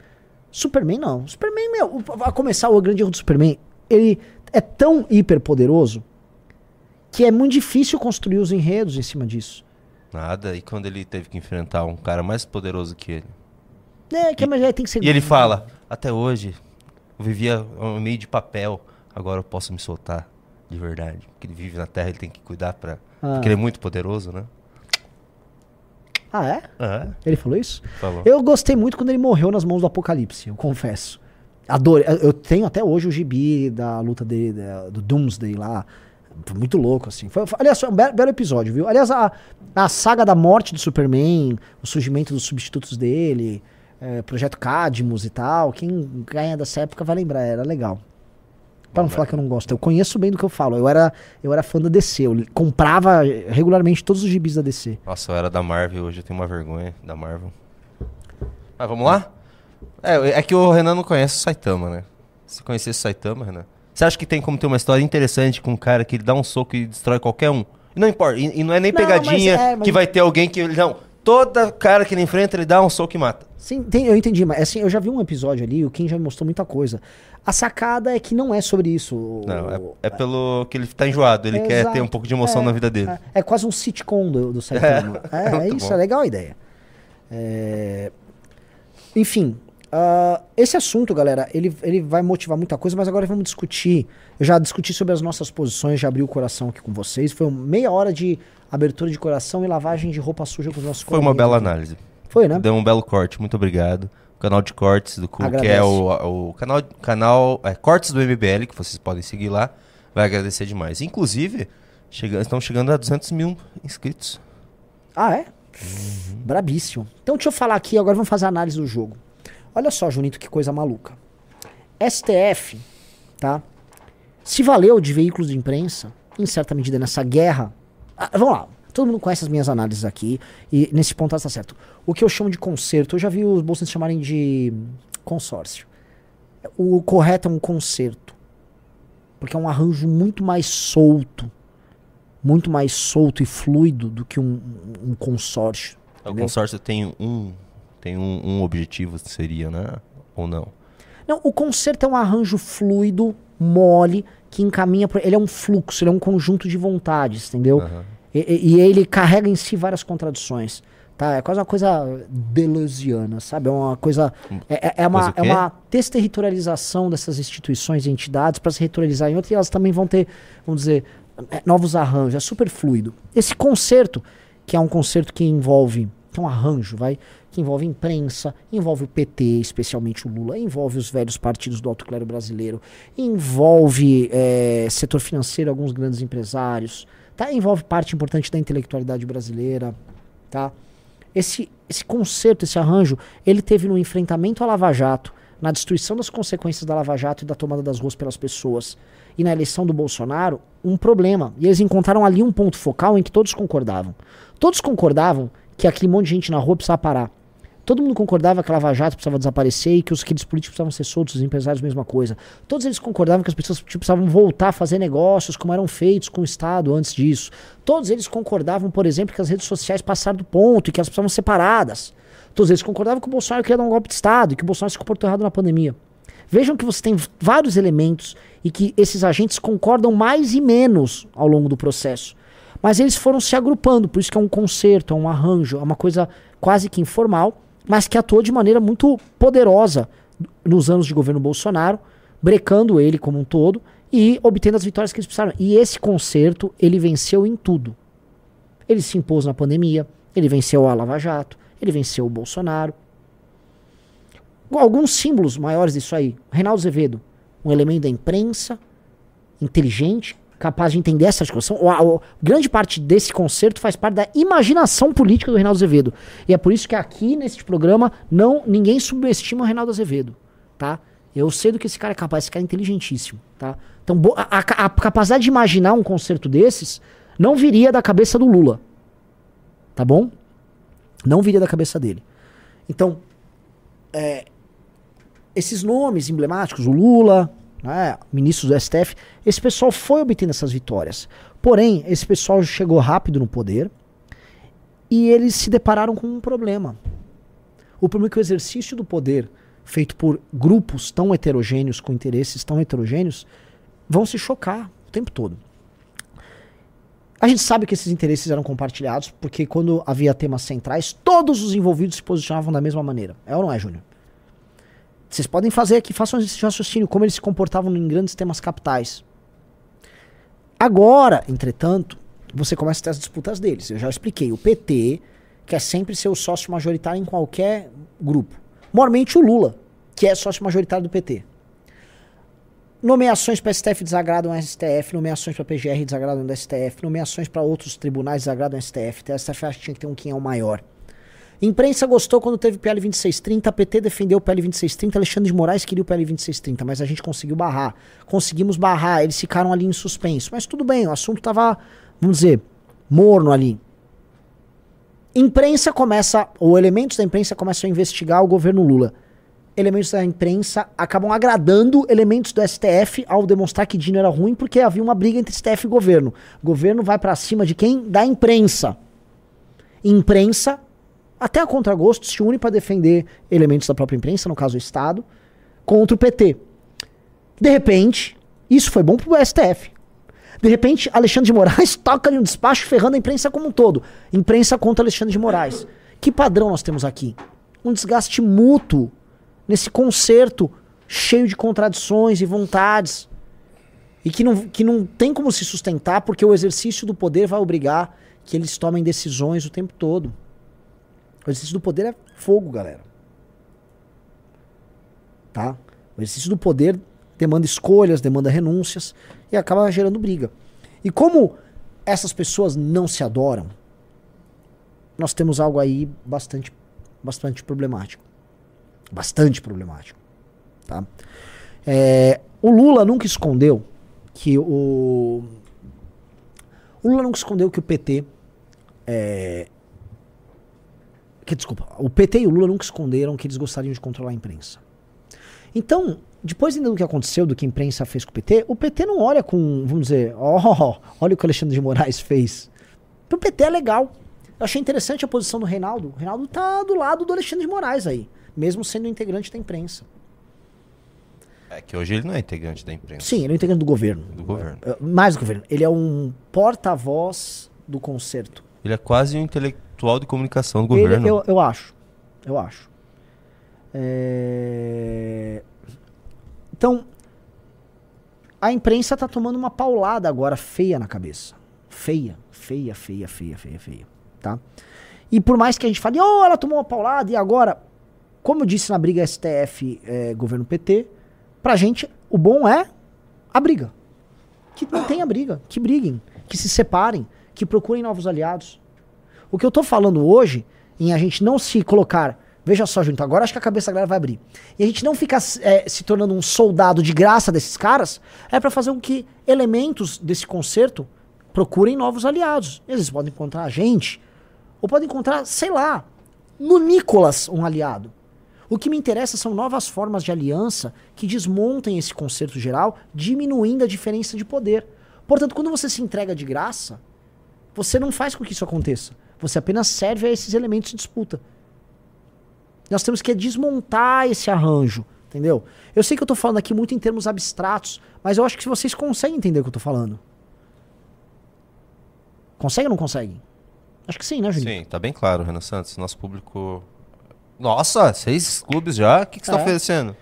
Superman não. Superman, meu, a começar o grande erro do Superman, ele é tão hiper poderoso que é muito difícil construir os enredos em cima disso. Nada. E quando ele teve que enfrentar um cara mais poderoso que ele? É, que e, mas tem que ser. E ele fala: até hoje eu vivia meio de papel, agora eu posso me soltar. De verdade. Porque ele vive na Terra, ele tem que cuidar pra. Ah. Porque ele é muito poderoso, né? Ah, é? É. Ele falou isso? Falou. Eu gostei muito quando ele morreu nas mãos do Apocalipse, eu confesso. Adoro. Eu tenho até hoje o gibi da luta dele, do Doomsday lá. Foi muito louco, assim. Foi, aliás, foi um belo, belo, episódio, viu? Aliás, a, a saga da morte do Superman, o surgimento dos substitutos dele, é, Projeto Cadmus e tal. Quem ganha dessa época vai lembrar, era legal. Pra não falar que eu não gosto. Eu conheço bem do que eu falo. Eu era, eu era fã da DC. Eu comprava regularmente todos os gibis da DC. Nossa, eu era da Marvel. Hoje eu tenho uma vergonha da Marvel. Mas vamos lá? É, é que o Renan não conhece o Saitama, né? Se conhecesse o Saitama, Renan. Você acha que tem como ter uma história interessante com um cara que ele dá um soco e destrói qualquer um? Não importa. E, e não é nem não, pegadinha mas é, mas... que vai ter alguém que. Não. Toda cara que ele enfrenta, ele dá um soco e mata. Sim, tem, eu entendi, mas assim, eu já vi um episódio ali, o Kim já me mostrou muita coisa. A sacada é que não é sobre isso. Não, é, é pelo que ele tá enjoado, ele é, quer exato, ter um pouco de emoção é, na vida dele. É, é, quase um sitcom do, do Saitama. É, é, isso, bom. é legal a ideia. Enfim, uh, esse assunto, galera, ele, ele vai motivar muita coisa, mas agora vamos discutir. Eu já discuti sobre as nossas posições, já abri o coração aqui com vocês. Foi meia hora de abertura de coração e lavagem de roupa suja com os nossos Foi uma bela análise. Foi, né? Deu um belo corte, muito obrigado. O canal de cortes do Cu, que é o, o canal, canal é, Cortes do MBL, que vocês podem seguir lá. Vai agradecer demais. Inclusive, chega, estão chegando a 200 mil inscritos. Ah, é? Uhum. Brabíssimo. Então deixa eu falar aqui, agora vamos fazer a análise do jogo. Olha só, Junito, que coisa maluca. STF, tá? Se valeu de veículos de imprensa, em certa medida, nessa guerra. Ah, vamos lá, Todo mundo conhece as minhas análises aqui, e nesse ponto está certo. O que eu chamo de conserto, eu já vi os bolsistas chamarem de consórcio. O correto é um conserto. Porque é um arranjo muito mais solto, muito mais solto e fluido do que um, um consórcio. O consórcio tem um tem um, um objetivo, seria, né? Ou não? Não, o concerto é um arranjo fluido, mole, que encaminha. Ele é um fluxo, ele é um conjunto de vontades, entendeu? Uhum. E, e, ele carrega em si várias contradições. Tá? É quase uma coisa deleuziana, sabe? É uma coisa. É, é, é uma, é uma desterritorialização dessas instituições e entidades para se territorializar em outras e elas também vão ter, vamos dizer, é, novos arranjos. É super fluido. Esse concerto, que é um concerto que envolve. Que é um arranjo, vai? Que envolve imprensa, envolve o PT, especialmente o Lula, envolve os velhos partidos do alto clero brasileiro, envolve é, setor financeiro, alguns grandes empresários tá? Envolve parte importante da intelectualidade brasileira, tá? Esse, esse concerto, esse arranjo, ele teve no enfrentamento à Lava Jato, na destruição das consequências da Lava Jato e da tomada das ruas pelas pessoas, e na eleição do Bolsonaro, um problema. E eles encontraram ali um ponto focal em que todos concordavam. Todos concordavam que aquele monte de gente na rua precisava parar. Todo mundo concordava que a Lava Jato precisava desaparecer e que os aqueles políticos precisavam ser soltos, os empresários, mesma coisa. Todos eles concordavam que as pessoas tipo, precisavam voltar a fazer negócios como eram feitos com o Estado antes disso. Todos eles concordavam, por exemplo, que as redes sociais passaram do ponto e que elas precisavam ser separadas. Todos eles concordavam que o Bolsonaro queria dar um golpe de Estado e que o Bolsonaro se comportou errado na pandemia. Vejam que você tem vários elementos e que esses agentes concordam mais e menos ao longo do processo. Mas eles foram se agrupando, por isso que é um concerto, é um arranjo, é uma coisa quase que informal mas que atuou de maneira muito poderosa nos anos de governo Bolsonaro, brecando ele como um todo e obtendo as vitórias que eles precisaram. E esse concerto, ele venceu em tudo. Ele se impôs na pandemia, ele venceu a Lava Jato, ele venceu o Bolsonaro. Alguns símbolos maiores disso aí. Reinaldo Azevedo, um elemento da imprensa, inteligente, capaz de entender essa discussão. O, o, grande parte desse concerto faz parte da imaginação política do Reinaldo Azevedo. E é por isso que aqui neste programa não ninguém subestima o Reinaldo Azevedo, tá? Eu sei do que esse cara é capaz, esse cara é inteligentíssimo, tá? Então a, a, a capacidade de imaginar um concerto desses não viria da cabeça do Lula, tá bom? Não viria da cabeça dele. Então, é, esses nomes emblemáticos, o Lula, né, ministros do STF, esse pessoal foi obtendo essas vitórias. Porém, esse pessoal chegou rápido no poder e eles se depararam com um problema. O problema é que o exercício do poder, feito por grupos tão heterogêneos, com interesses tão heterogêneos, vão se chocar o tempo todo. A gente sabe que esses interesses eram compartilhados, porque quando havia temas centrais, todos os envolvidos se posicionavam da mesma maneira. É ou não é, Júnior? Vocês podem fazer aqui, façam esse raciocínio, como eles se comportavam em grandes temas capitais. Agora, entretanto, você começa a ter as disputas deles. Eu já expliquei. O PT quer sempre ser o sócio majoritário em qualquer grupo. Mormente o Lula, que é sócio majoritário do PT. Nomeações para STF desagradam o STF, nomeações para PGR desagradam o STF, nomeações para outros tribunais desagradam o STF. O STF acha que tinha que ter um quem é o maior. Imprensa gostou quando teve PL 2630, a PT defendeu o PL 2630, Alexandre de Moraes queria o PL 2630, mas a gente conseguiu barrar. Conseguimos barrar, eles ficaram ali em suspenso. Mas tudo bem, o assunto estava, vamos dizer, morno ali. Imprensa começa, ou elementos da imprensa começam a investigar o governo Lula. Elementos da imprensa acabam agradando elementos do STF ao demonstrar que Dino era ruim, porque havia uma briga entre STF e governo. O governo vai para cima de quem? Da imprensa. Imprensa até a contragosto, se une para defender elementos da própria imprensa, no caso o Estado, contra o PT. De repente, isso foi bom pro STF. De repente, Alexandre de Moraes toca ali um despacho ferrando a imprensa como um todo. Imprensa contra Alexandre de Moraes. Que padrão nós temos aqui? Um desgaste mútuo nesse concerto cheio de contradições e vontades. E que não, que não tem como se sustentar porque o exercício do poder vai obrigar que eles tomem decisões o tempo todo. O exercício do poder é fogo, galera. Tá? O exercício do poder demanda escolhas, demanda renúncias e acaba gerando briga. E como essas pessoas não se adoram, nós temos algo aí bastante, bastante problemático. Bastante problemático. Tá? É, o Lula nunca escondeu que o. O Lula nunca escondeu que o PT é, que desculpa, o PT e o Lula nunca esconderam que eles gostariam de controlar a imprensa. Então, depois ainda do que aconteceu, do que a imprensa fez com o PT, o PT não olha com, vamos dizer, ó, oh, olha o que o Alexandre de Moraes fez. O PT é legal. Eu achei interessante a posição do Reinaldo. O Reinaldo tá do lado do Alexandre de Moraes aí, mesmo sendo integrante da imprensa. É que hoje ele não é integrante da imprensa. Sim, ele é integrante do governo. Do governo. É, mais do governo. Ele é um porta-voz do concerto. Ele é quase um intelectual intelectual de comunicação do governo. Ele, eu, eu acho. Eu acho. É... Então, a imprensa está tomando uma paulada agora feia na cabeça. Feia, feia, feia, feia, feia, feia. Tá? E por mais que a gente fale, oh, ela tomou uma paulada e agora, como eu disse na briga STF é, governo PT, pra gente o bom é a briga. Que não tenha briga, que briguem, que se separem, que procurem novos aliados. O que eu tô falando hoje, em a gente não se colocar. Veja só, Junto, agora acho que a cabeça da galera vai abrir. E a gente não ficar é, se tornando um soldado de graça desses caras, é para fazer com que elementos desse concerto procurem novos aliados. Eles podem encontrar a gente, ou podem encontrar, sei lá, no Nicolas um aliado. O que me interessa são novas formas de aliança que desmontem esse concerto geral, diminuindo a diferença de poder. Portanto, quando você se entrega de graça, você não faz com que isso aconteça. Você apenas serve a esses elementos de disputa. Nós temos que desmontar esse arranjo, entendeu? Eu sei que eu estou falando aqui muito em termos abstratos, mas eu acho que vocês conseguem entender o que eu estou falando. Consegue ou não conseguem? Acho que sim, né, Juninho? Sim, tá bem claro, Renan Santos. Nosso público. Nossa, seis clubes já? O que, que você tá é. oferecendo?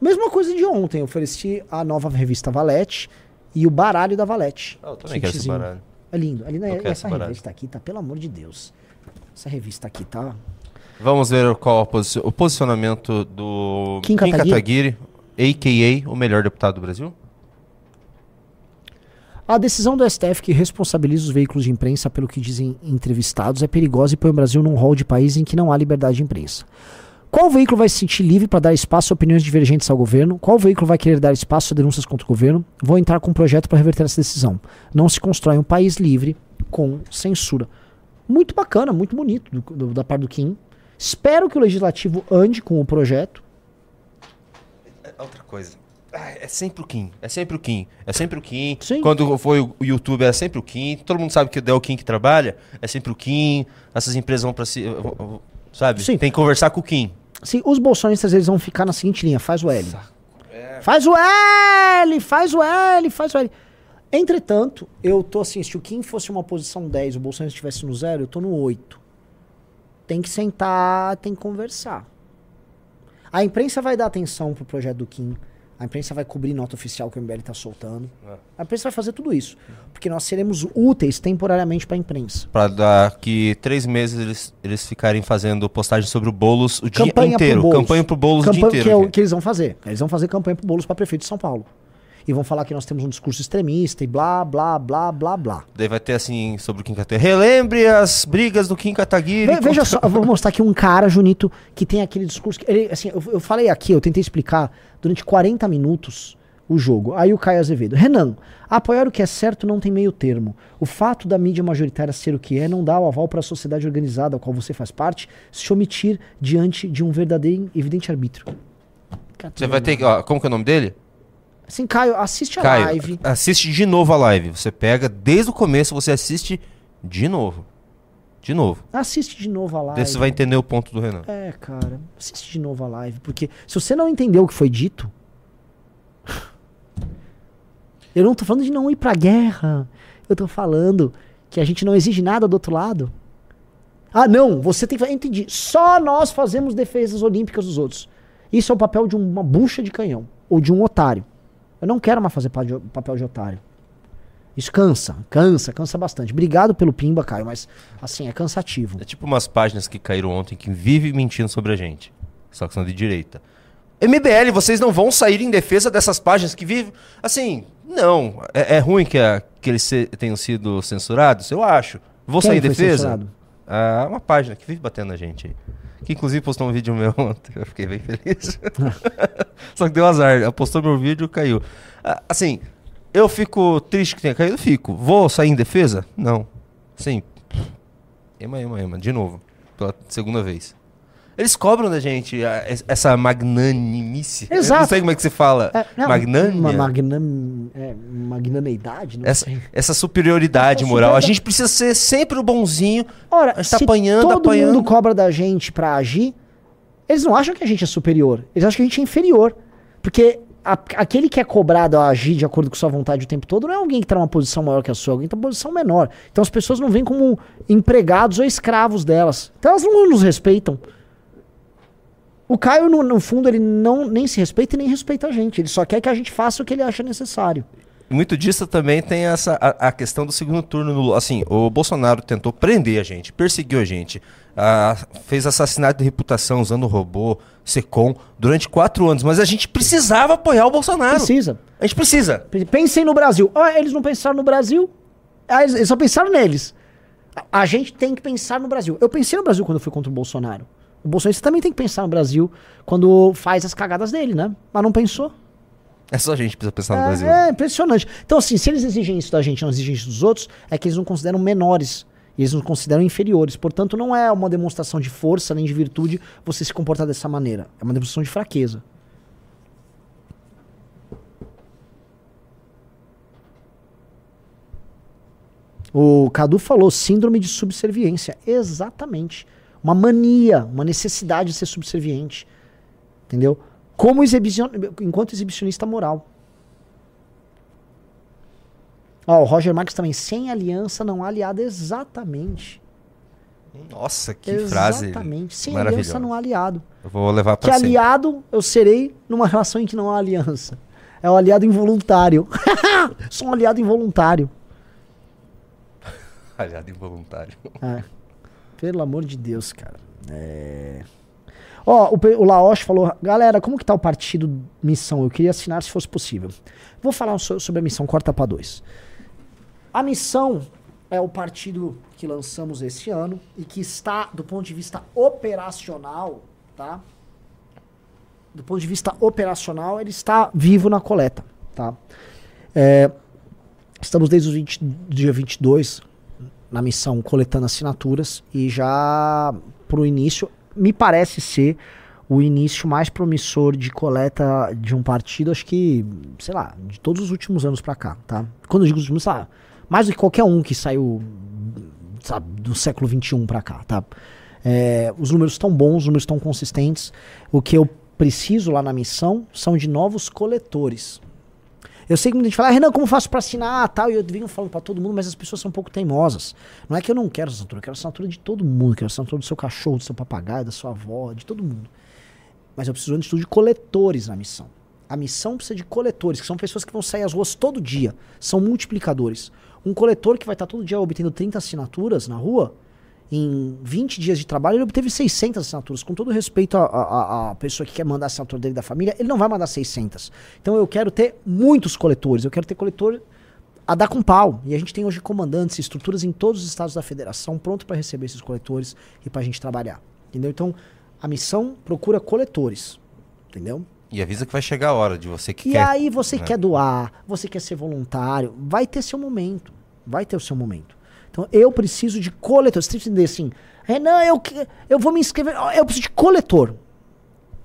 Mesma coisa de ontem. Eu ofereci a nova revista Valete e o baralho da Valete. Oh, eu também quero esse baralho. É lindo. Ali, né, essa revista aqui tá, pelo amor de Deus. Essa revista aqui tá. Vamos ver qual o posicionamento do Kim, Kim Kataguiri, a.k.a. o melhor deputado do Brasil. A decisão do STF que responsabiliza os veículos de imprensa pelo que dizem entrevistados é perigosa e põe o Brasil num rol de país em que não há liberdade de imprensa. Qual veículo vai se sentir livre para dar espaço a opiniões divergentes ao governo? Qual veículo vai querer dar espaço a denúncias contra o governo? Vou entrar com um projeto para reverter essa decisão. Não se constrói um país livre com censura. Muito bacana, muito bonito do, do, da parte do Kim. Espero que o legislativo ande com o projeto. É, outra coisa. É sempre o Kim. É sempre o Kim. É sempre o Kim. Sim. Quando foi o YouTube, é sempre o Kim. Todo mundo sabe que é o Kim que trabalha. É sempre o Kim. Essas empresas vão para si. Sabe? Sim. Tem que conversar com o Kim. Sim, os bolsonaristas eles vão ficar na seguinte linha: faz o L. É. Faz o L, faz o L, faz o L. Entretanto, eu tô assim, se o Kim fosse uma posição 10, o Bolsonaro estivesse no 0, eu tô no 8. Tem que sentar, tem que conversar. A imprensa vai dar atenção pro projeto do Kim. A imprensa vai cobrir nota oficial que o MBL está soltando. É. A imprensa vai fazer tudo isso. Porque nós seremos úteis temporariamente para a imprensa. Para daqui três meses eles, eles ficarem fazendo postagem sobre o Boulos o campanha dia inteiro. Pro campanha para o Boulos o dia inteiro. Que é o que eles vão fazer. Eles vão fazer campanha para o Boulos para prefeito de São Paulo e vão falar que nós temos um discurso extremista e blá, blá, blá, blá, blá. Daí vai ter assim sobre o Kim Kataguiri. Relembre as brigas do Kim Kataguiri. Ve veja só, eu vou mostrar aqui um cara, Junito, que tem aquele discurso. Que ele, assim, eu, eu falei aqui, eu tentei explicar durante 40 minutos o jogo. Aí o Caio Azevedo. Renan, apoiar o que é certo não tem meio termo. O fato da mídia majoritária ser o que é não dá o aval para a sociedade organizada a qual você faz parte se omitir diante de um verdadeiro e evidente arbítrio. Você vai ter. Ó, como que é o nome dele? Assim, Caio, assiste a Caio, live. Assiste de novo a live. Você pega desde o começo, você assiste de novo. De novo. Assiste de novo a live. Daí você vai entender o ponto do Renan. É, cara. Assiste de novo a live. Porque se você não entendeu o que foi dito. eu não tô falando de não ir pra guerra. Eu tô falando que a gente não exige nada do outro lado. Ah, não, você tem que. Entendi. Só nós fazemos defesas olímpicas dos outros. Isso é o papel de uma bucha de canhão. Ou de um otário. Eu não quero mais fazer papel de otário. Isso cansa, cansa, cansa bastante. Obrigado pelo pimba, Caio, mas assim, é cansativo. É tipo umas páginas que caíram ontem que vivem mentindo sobre a gente. Só que são de direita. MBL, vocês não vão sair em defesa dessas páginas que vivem. Assim, não. É, é ruim que, a, que eles se, tenham sido censurados? Eu acho. Vou Quem sair em defesa? Censurado? Ah, uma página que vive batendo na gente aí. Que inclusive postou um vídeo meu ontem. Eu fiquei bem feliz. Só que deu azar. Postou meu vídeo caiu. Assim, eu fico triste que tenha caído? Fico. Vou sair em defesa? Não. Sim. Ema, ema, ema. De novo. Pela segunda vez. Eles cobram da gente essa magnanimice. Exato. Eu não sei como é que se fala. É, Magnânia. Magnam, é, magnaneidade, essa, sei. Essa superioridade essa moral. A gente precisa ser sempre o bonzinho. Ora, a gente tá apanhando, todo apanhando. mundo cobra da gente pra agir, eles não acham que a gente é superior. Eles acham que a gente é inferior. Porque a, aquele que é cobrado a agir de acordo com sua vontade o tempo todo não é alguém que está numa posição maior que a sua, alguém está numa posição menor. Então as pessoas não vêm como empregados ou escravos delas. Então elas não nos respeitam. O Caio, no, no, fundo, ele não nem se respeita e nem respeita a gente. Ele só quer que a gente faça o que ele acha necessário. Muito disso também tem essa a, a questão do segundo turno. No, assim, o Bolsonaro tentou prender a gente, perseguiu a gente, a, fez assassinato de reputação usando robô, SECOM, durante quatro anos. Mas a gente precisava apoiar o Bolsonaro. Precisa. A gente precisa. Pensem no Brasil. Ah, eles não pensaram no Brasil. Ah, eles só pensaram neles. A, a gente tem que pensar no Brasil. Eu pensei no Brasil quando eu fui contra o Bolsonaro. O Bolsonaro também tem que pensar no Brasil quando faz as cagadas dele, né? Mas não pensou. É só a gente que precisa pensar no é, Brasil. É impressionante. Então, assim, se eles exigem isso da gente não exigem isso dos outros, é que eles não consideram menores. E eles nos consideram inferiores. Portanto, não é uma demonstração de força nem de virtude você se comportar dessa maneira. É uma demonstração de fraqueza. O Cadu falou síndrome de subserviência. Exatamente uma mania, uma necessidade de ser subserviente. Entendeu? Como exibicion... enquanto exibicionista moral. Ó, o Roger Marques também, sem aliança não há aliado, exatamente. Nossa, que exatamente. frase Exatamente, sem aliança não há aliado. Eu vou levar para Que sempre. aliado eu serei numa relação em que não há aliança. É o aliado involuntário. Sou um aliado involuntário. aliado involuntário. É. Pelo amor de Deus, cara. É... Ó, o, o falou, galera, como que tá o partido Missão? Eu queria assinar se fosse possível. Vou falar so sobre a Missão, corta para dois. A Missão é o partido que lançamos esse ano e que está, do ponto de vista operacional, tá? Do ponto de vista operacional, ele está vivo na coleta, tá? É, estamos desde o 20, dia 22 na missão coletando assinaturas e já pro início me parece ser o início mais promissor de coleta de um partido, acho que, sei lá, de todos os últimos anos para cá, tá? Quando eu digo os últimos, sabe, mais do que qualquer um que saiu, sabe, do século XXI para cá, tá? É, os números estão bons, os números estão consistentes. O que eu preciso lá na missão são de novos coletores. Eu sei que muita gente fala, ah, Renan, como faço para assinar tal? E eu venho falando para todo mundo, mas as pessoas são um pouco teimosas. Não é que eu não quero assinatura, eu quero assinatura de todo mundo, quero assinatura do seu cachorro, do seu papagaio, da sua avó, de todo mundo. Mas eu preciso, antes de tudo, de coletores na missão. A missão precisa de coletores, que são pessoas que vão sair às ruas todo dia. São multiplicadores. Um coletor que vai estar todo dia obtendo 30 assinaturas na rua, em 20 dias de trabalho, ele obteve 600 assinaturas. Com todo respeito à pessoa que quer mandar a assinatura dele da família, ele não vai mandar 600. Então eu quero ter muitos coletores. Eu quero ter coletor a dar com pau. E a gente tem hoje comandantes, estruturas em todos os estados da federação pronto para receber esses coletores e para a gente trabalhar. Entendeu? Então a missão procura coletores. Entendeu? E avisa que vai chegar a hora de você que e quer. E aí você né? quer doar, você quer ser voluntário, vai ter seu momento. Vai ter o seu momento. Então eu preciso de coletor. Você tem que entender assim, Renan, eu, eu vou me inscrever. Eu preciso de coletor.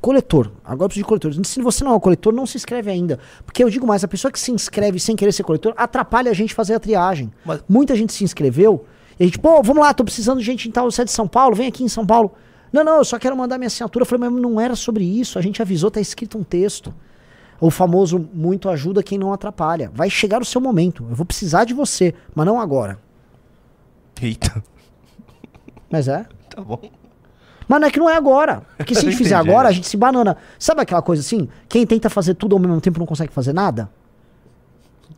Coletor. Agora eu preciso de coletor. Se você não é um coletor, não se inscreve ainda. Porque eu digo mais, a pessoa que se inscreve sem querer ser coletor atrapalha a gente fazer a triagem. Mas... Muita gente se inscreveu e a gente, pô, vamos lá, tô precisando de gente em tal, você é de São Paulo, vem aqui em São Paulo. Não, não, eu só quero mandar minha assinatura. Eu falei, mas não era sobre isso. A gente avisou, tá escrito um texto. O famoso muito ajuda quem não atrapalha. Vai chegar o seu momento. Eu vou precisar de você, mas não agora. Eita. Mas é. Tá bom. Mas não é que não é agora. Porque se a gente fizer agora, a gente se banana. Sabe aquela coisa assim? Quem tenta fazer tudo ao mesmo tempo não consegue fazer nada?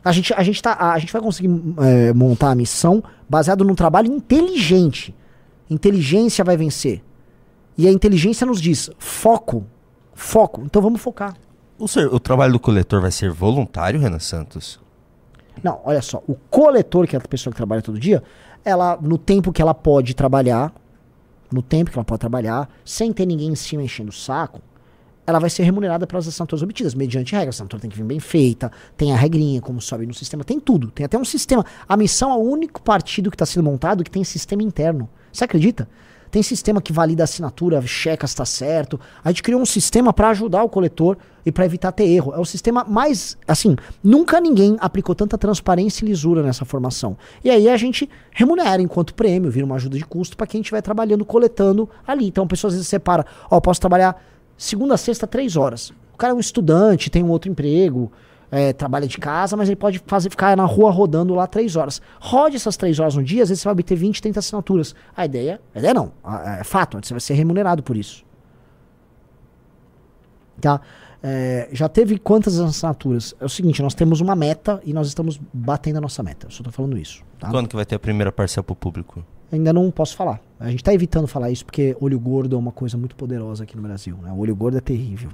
A gente, a gente, tá, a, gente vai conseguir é, montar a missão baseado num trabalho inteligente. Inteligência vai vencer. E a inteligência nos diz: foco. Foco. Então vamos focar. O, ser, o trabalho do coletor vai ser voluntário, Renan Santos? Não, olha só. O coletor, que é a pessoa que trabalha todo dia, ela, no tempo que ela pode trabalhar, no tempo que ela pode trabalhar, sem ter ninguém em cima enchendo o saco, ela vai ser remunerada pelas assinaturas obtidas, mediante regras. A assinatura tem que vir bem feita, tem a regrinha, como sobe no sistema, tem tudo. Tem até um sistema. A missão é o único partido que está sendo montado que tem sistema interno. Você acredita? Tem sistema que valida a assinatura, checa se está certo. A gente criou um sistema para ajudar o coletor e para evitar ter erro. É o sistema mais. Assim, nunca ninguém aplicou tanta transparência e lisura nessa formação. E aí a gente remunera enquanto prêmio, vira uma ajuda de custo para quem estiver trabalhando, coletando ali. Então a pessoa às vezes separa: Ó, oh, posso trabalhar segunda a sexta, três horas. O cara é um estudante, tem um outro emprego é, trabalha de casa, mas ele pode fazer, ficar na rua rodando lá três horas. Rode essas três horas no dia, às vezes você vai obter 20, 30 assinaturas. A ideia, a ideia não, é fato, você vai ser remunerado por isso. Tá? É, já teve quantas assinaturas? É o seguinte, nós temos uma meta e nós estamos batendo a nossa meta. Eu só tô falando isso. Tá? Quando que vai ter a primeira parcela pro público? Ainda não posso falar. A gente tá evitando falar isso porque olho gordo é uma coisa muito poderosa aqui no Brasil. Né? O olho gordo é terrível.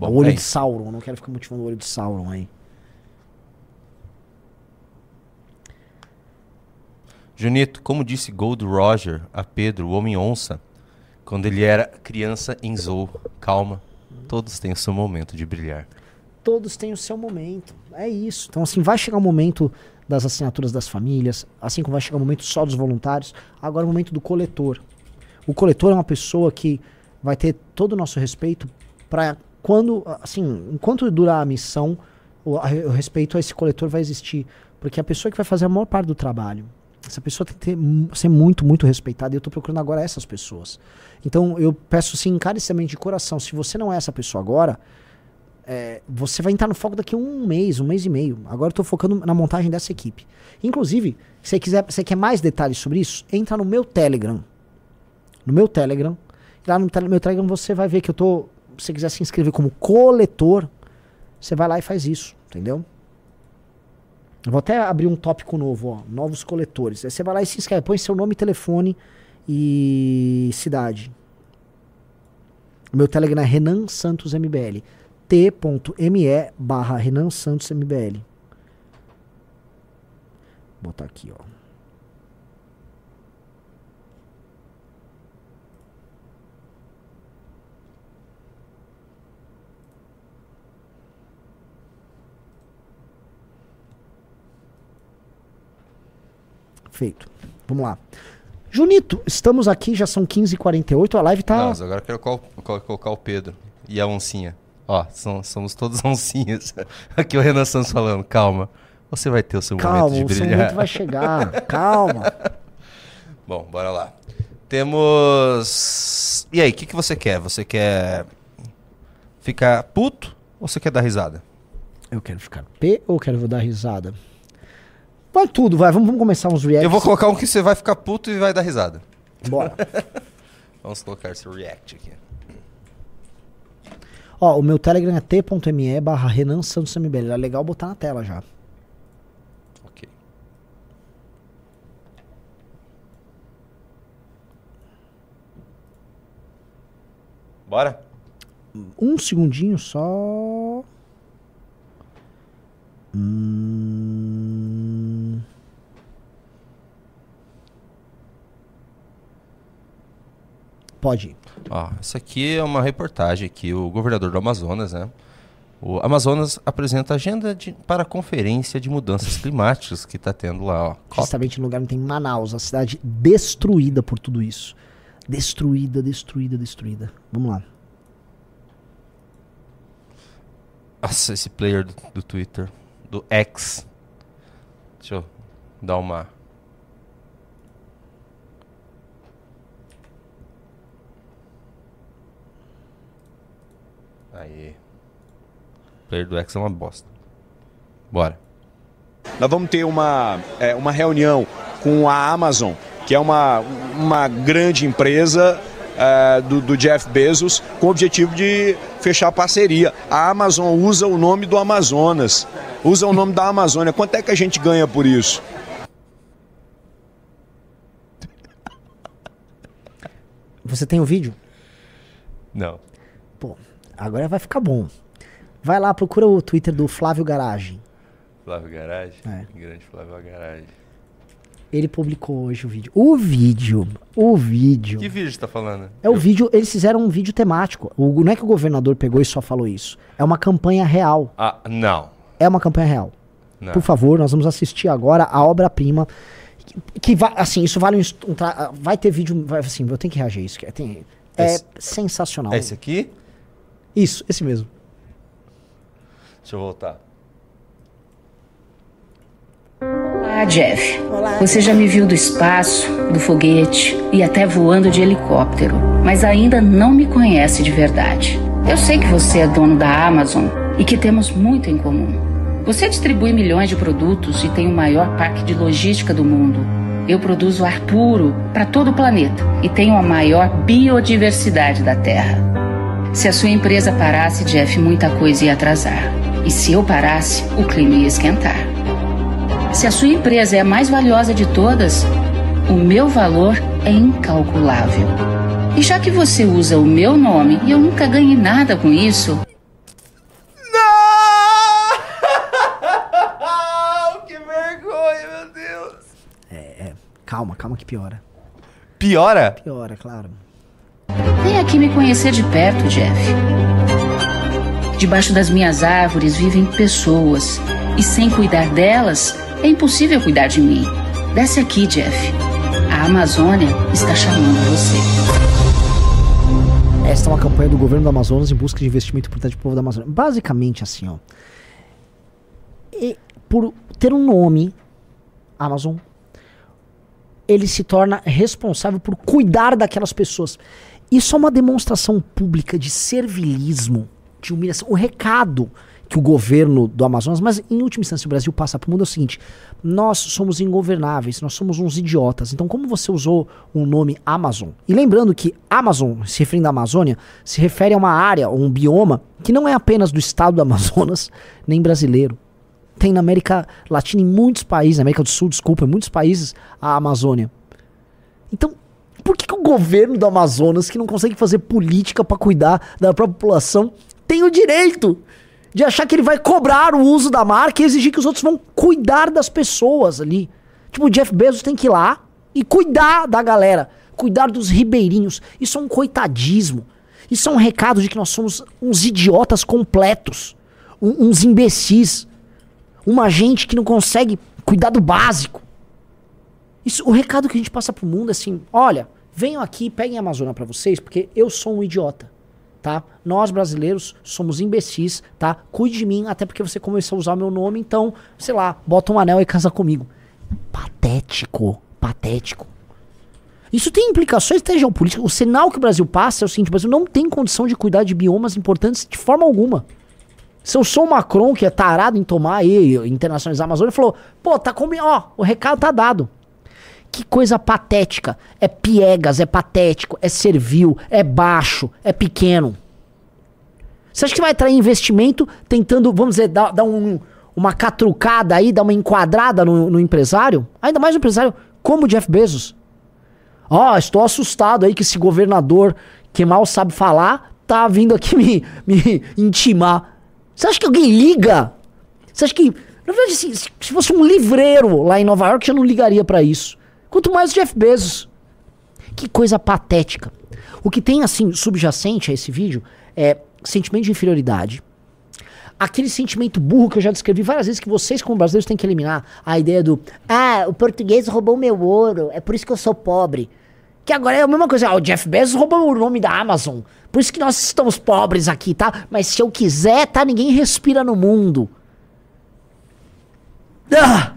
Bom, o olho é de Sauron, não quero ficar motivando o olho de Sauron aí. Junito, como disse Gold Roger a Pedro, o Homem-Onça, quando ele era criança em Zou, calma, todos têm o seu momento de brilhar. Todos têm o seu momento, é isso. Então, assim, vai chegar o momento das assinaturas das famílias, assim como vai chegar o momento só dos voluntários, agora é o momento do coletor. O coletor é uma pessoa que vai ter todo o nosso respeito para quando, assim, enquanto durar a missão, o, a, o, respeito a esse coletor vai existir. Porque a pessoa que vai fazer a maior parte do trabalho, essa pessoa tem que ter, ser muito, muito respeitada. E eu estou procurando agora essas pessoas. Então eu peço, assim, encarecidamente de coração: se você não é essa pessoa agora, é, você vai entrar no foco daqui a um mês, um mês e meio. Agora eu estou focando na montagem dessa equipe. Inclusive, se você quiser, você quer mais detalhes sobre isso, entra no meu Telegram. No meu Telegram. Lá no meu Telegram você vai ver que eu estou se você quiser se inscrever como coletor, você vai lá e faz isso, entendeu? Eu vou até abrir um tópico novo, ó, novos coletores. Aí você vai lá e se inscreve, põe seu nome, telefone e cidade. O meu Telegram é Renan Santos MBL. t.me barra Renan Santos MBL. Vou botar aqui, ó. Feito. Vamos lá. Junito, estamos aqui, já são 15h48, a live tá. Nossa, agora eu quero colocar o Pedro e a oncinha. Ó, são, somos todos oncinhas. Aqui o Renan Santos falando, calma. Você vai ter o seu calma, momento de brilhar. Calma, o seu momento vai chegar. calma. Bom, bora lá. Temos... E aí, o que, que você quer? Você quer ficar puto ou você quer dar risada? Eu quero ficar P ou quero dar risada? Vai tudo, vai. Vamos, vamos começar uns reacts. Eu vou colocar um que você vai ficar puto e vai dar risada. Bora. vamos colocar esse react aqui. Ó, o meu Telegram é t.me barra Renan Santos MBL. É legal botar na tela já. Ok. Bora? Um segundinho só. Hum... Pode ir. Ó, essa aqui é uma reportagem que o governador do Amazonas, né? O Amazonas apresenta agenda de, para a conferência de mudanças climáticas que está tendo lá. Ó. Justamente no lugar onde tem Manaus, a cidade destruída por tudo isso. Destruída, destruída, destruída. Vamos lá. Nossa, esse player do, do Twitter, do X. Deixa eu dar uma Aí. O player do X é uma bosta. Bora. Nós vamos ter uma, é, uma reunião com a Amazon, que é uma, uma grande empresa é, do, do, Jeff Bezos, com o objetivo de fechar parceria. A Amazon usa o nome do Amazonas, usa o nome da Amazônia. Quanto é que a gente ganha por isso? Você tem o vídeo? Não. Pô, agora vai ficar bom. Vai lá, procura o Twitter do Flávio Garagem. Flávio Garagem? É. Grande Flávio Garagem. Ele publicou hoje o vídeo. O vídeo, o vídeo. Que vídeo você tá falando? É o vídeo, eles fizeram um vídeo temático. O, não é que o governador pegou e só falou isso. É uma campanha real. Ah, não. É uma campanha real. Não. Por favor, nós vamos assistir agora a obra-prima. Que, que vai, assim, isso vale um, um vai ter vídeo, vai, assim, eu tenho que reagir a isso. Tem, é esse, sensacional. Esse aqui? Isso, esse mesmo. Deixa eu voltar. Olá, Jeff. Olá. Você já me viu do espaço, do foguete e até voando de helicóptero, mas ainda não me conhece de verdade. Eu sei que você é dono da Amazon e que temos muito em comum. Você distribui milhões de produtos e tem o maior parque de logística do mundo. Eu produzo ar puro para todo o planeta e tenho a maior biodiversidade da Terra. Se a sua empresa parasse, Jeff, muita coisa ia atrasar. E se eu parasse, o clima ia esquentar. Se a sua empresa é a mais valiosa de todas, o meu valor é incalculável. E já que você usa o meu nome e eu nunca ganhei nada com isso. Não! que vergonha, meu Deus! É, é, calma, calma que piora. Piora? Piora, claro. Aqui me conhecer de perto, Jeff. Debaixo das minhas árvores vivem pessoas, e sem cuidar delas, é impossível cuidar de mim. Desce aqui, Jeff. A Amazônia está chamando você. Esta é uma campanha do governo do Amazonas em busca de investimento para o povo da Amazônia. Basicamente assim, ó. E por ter um nome, Amazon, ele se torna responsável por cuidar daquelas pessoas. Isso é uma demonstração pública de servilismo, de humilhação. O recado que o governo do Amazonas, mas em última instância o Brasil passa para o mundo é o seguinte: nós somos ingovernáveis, nós somos uns idiotas. Então, como você usou o nome Amazon? E lembrando que Amazon, se referindo à Amazônia, se refere a uma área, um bioma, que não é apenas do estado do Amazonas, nem brasileiro. Tem na América Latina, em muitos países, na América do Sul, desculpa, em muitos países, a Amazônia. Então, por que, que o governo do Amazonas, que não consegue fazer política para cuidar da própria população, tem o direito de achar que ele vai cobrar o uso da marca e exigir que os outros vão cuidar das pessoas ali? Tipo, o Jeff Bezos tem que ir lá e cuidar da galera, cuidar dos ribeirinhos. Isso é um coitadismo. Isso é um recado de que nós somos uns idiotas completos, uns imbecis, uma gente que não consegue cuidar do básico. Isso, o recado que a gente passa pro mundo é assim: olha, venham aqui, peguem a Amazônia para vocês, porque eu sou um idiota. Tá? Nós brasileiros somos imbecis, tá? Cuide de mim, até porque você começou a usar meu nome, então, sei lá, bota um anel e casa comigo. Patético, patético. Isso tem implicações até geopolíticas. O sinal que o Brasil passa é o seguinte: o Brasil não tem condição de cuidar de biomas importantes de forma alguma. Se eu sou o Macron, que é tarado em tomar aí, internacionalizar a Amazônia, falou: pô, tá combinado, ó, o recado tá dado. Que coisa patética. É piegas, é patético, é servil, é baixo, é pequeno. Você acha que vai atrair investimento tentando, vamos dizer, dar, dar um, uma catrucada aí, dar uma enquadrada no, no empresário? Ainda mais um empresário como o Jeff Bezos. Ó, oh, estou assustado aí que esse governador que mal sabe falar tá vindo aqui me, me intimar. Você acha que alguém liga? Você acha que. Na verdade, assim, se fosse um livreiro lá em Nova York, eu não ligaria para isso. Quanto mais o Jeff Bezos. Que coisa patética. O que tem, assim, subjacente a esse vídeo é sentimento de inferioridade. Aquele sentimento burro que eu já descrevi várias vezes que vocês, como brasileiros, têm que eliminar. A ideia do, ah, o português roubou meu ouro, é por isso que eu sou pobre. Que agora é a mesma coisa, ah, o Jeff Bezos roubou o nome da Amazon. Por isso que nós estamos pobres aqui, tá? Mas se eu quiser, tá? Ninguém respira no mundo. Ah!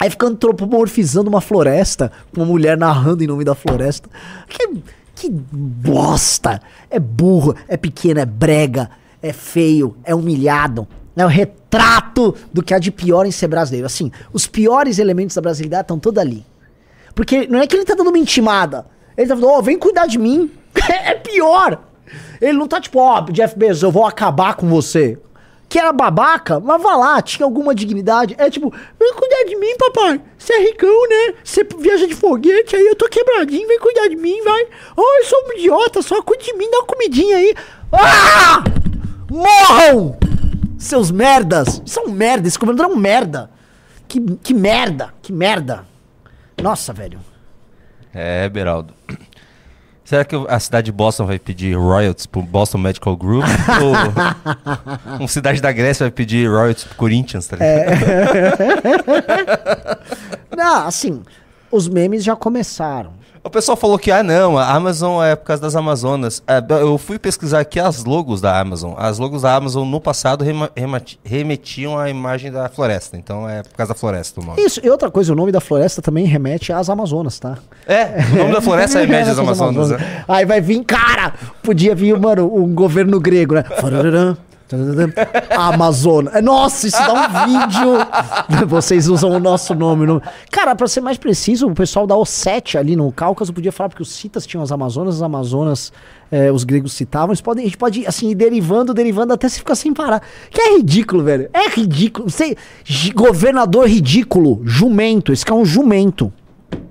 Aí fica antropomorfizando uma floresta, uma mulher narrando em nome da floresta. Que, que bosta! É burro, é pequeno, é brega, é feio, é humilhado. É o retrato do que há de pior em ser brasileiro. Assim, os piores elementos da brasilidade estão todos ali. Porque não é que ele tá dando uma intimada. Ele tá falando, ó, oh, vem cuidar de mim. é pior. Ele não tá tipo, ó, oh, Jeff Bezos, eu vou acabar com você. Que era babaca, mas vá lá, tinha alguma dignidade. É tipo, vem cuidar de mim, papai. Você é ricão, né? Você viaja de foguete, aí eu tô quebradinho, vem cuidar de mim, vai. Oh, eu sou um idiota, só cuide de mim, dá uma comidinha aí. Ah! Morram! Seus merdas! São merda, esse governador é um merda. Que, que merda, que merda. Nossa, velho. É, Beraldo. Será que a cidade de Boston vai pedir royalties pro Boston Medical Group? ou uma cidade da Grécia vai pedir royalties pro Corinthians, tá ligado? É. Não, assim, os memes já começaram. O pessoal falou que, ah, não, a Amazon é por causa das Amazonas. É, eu fui pesquisar aqui as logos da Amazon. As logos da Amazon no passado remetiam à imagem da floresta. Então é por causa da floresta o nome. Isso, e outra coisa, o nome da floresta também remete às Amazonas, tá? É, o nome da floresta remete às Amazonas. Amazonas. Né? Aí vai vir, cara, podia vir, mano, um governo grego, né? Amazônia. É, nossa, isso dá um vídeo. Vocês usam o nosso nome. No... Cara, pra ser mais preciso, o pessoal da O7 ali no Cáucaso podia falar, porque os citas tinham as Amazonas, as Amazonas é, os gregos citavam. Podem, a gente pode assim, ir derivando, derivando até se ficar sem parar. Que é ridículo, velho. É ridículo. Você, governador ridículo, jumento. Esse que é um jumento.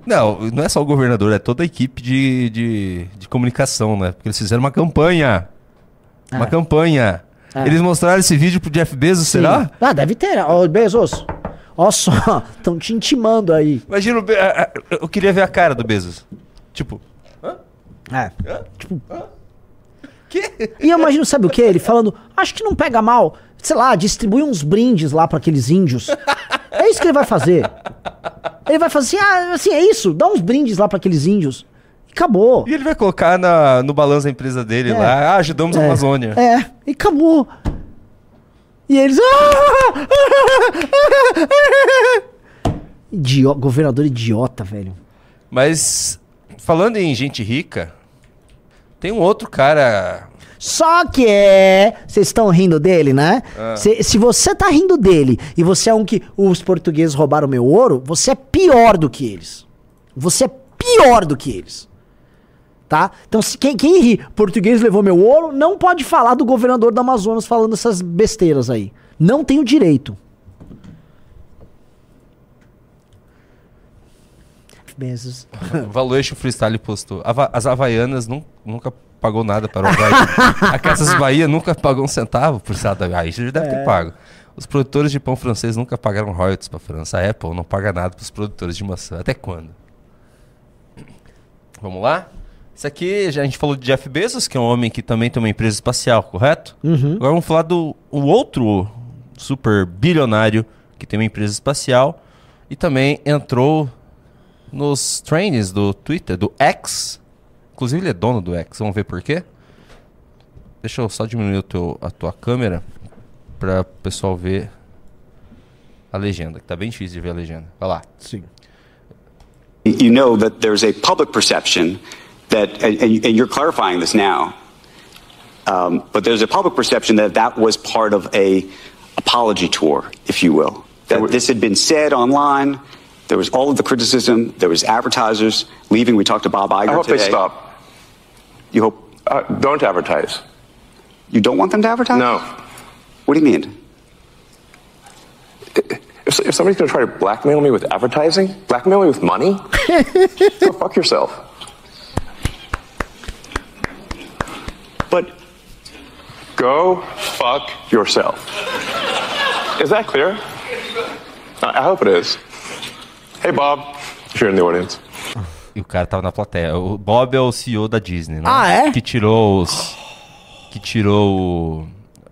Não, não é só o governador, é toda a equipe de, de, de comunicação, né? Porque eles fizeram uma campanha. Uma é. campanha é. Eles mostraram esse vídeo pro Jeff Bezos, Sim. será? Ah, deve ter. Ó, Bezos. Ó só, estão te intimando aí. Imagina, eu queria ver a cara do Bezos. Tipo. Hã? É. Hã? Tipo. Hã? Que? E eu imagino, sabe o que? Ele falando, acho que não pega mal. Sei lá, distribui uns brindes lá para aqueles índios. É isso que ele vai fazer. Ele vai fazer assim, ah, assim, é isso, dá uns brindes lá para aqueles índios. E acabou. E ele vai colocar na, no balanço da empresa dele é. lá, ah, ajudamos é. a Amazônia. É, e acabou. E eles. Idio... Governador idiota, velho. Mas, falando em gente rica, tem um outro cara. Só que é. Vocês estão rindo dele, né? Ah. Se, se você tá rindo dele e você é um que os portugueses roubaram meu ouro, você é pior do que eles. Você é pior do que eles tá? Então, se, quem, quem ri, português levou meu ouro, não pode falar do governador do Amazonas falando essas besteiras aí. Não tem o direito. Bezos. Valuation Freestyle postou. As Havaianas nunca pagou nada para o Havaí. a Casas Bahia nunca pagou um centavo por cada Aí já deve é. ter pago. Os produtores de pão francês nunca pagaram royalties para a França. A Apple não paga nada para os produtores de maçã. Até quando? Vamos lá? Isso aqui, a gente falou de Jeff Bezos, que é um homem que também tem uma empresa espacial, correto? Uhum. Agora vamos falar do o outro super bilionário que tem uma empresa espacial e também entrou nos trainings do Twitter, do X. Inclusive ele é dono do X, vamos ver por quê? Deixa eu só diminuir o teu, a tua câmera para o pessoal ver a legenda, que tá bem difícil de ver a legenda. Vai lá. Sim. You know that there's a public perception that, and, and you're clarifying this now, um, but there's a public perception that that was part of a apology tour, if you will. That this had been said online. There was all of the criticism. There was advertisers leaving. We talked to Bob Iger I hope today. they stop. You hope? Uh, don't advertise. You don't want them to advertise? No. What do you mean? If, if somebody's going to try to blackmail me with advertising, blackmail me with money, go fuck yourself. But Go fuck yourself. Is that clear? I hope it is. Hey, Bob, if you're in the audience. E o cara tava na plateia. O Bob é o CEO da Disney, né? Ah, é? Que tirou os. Que tirou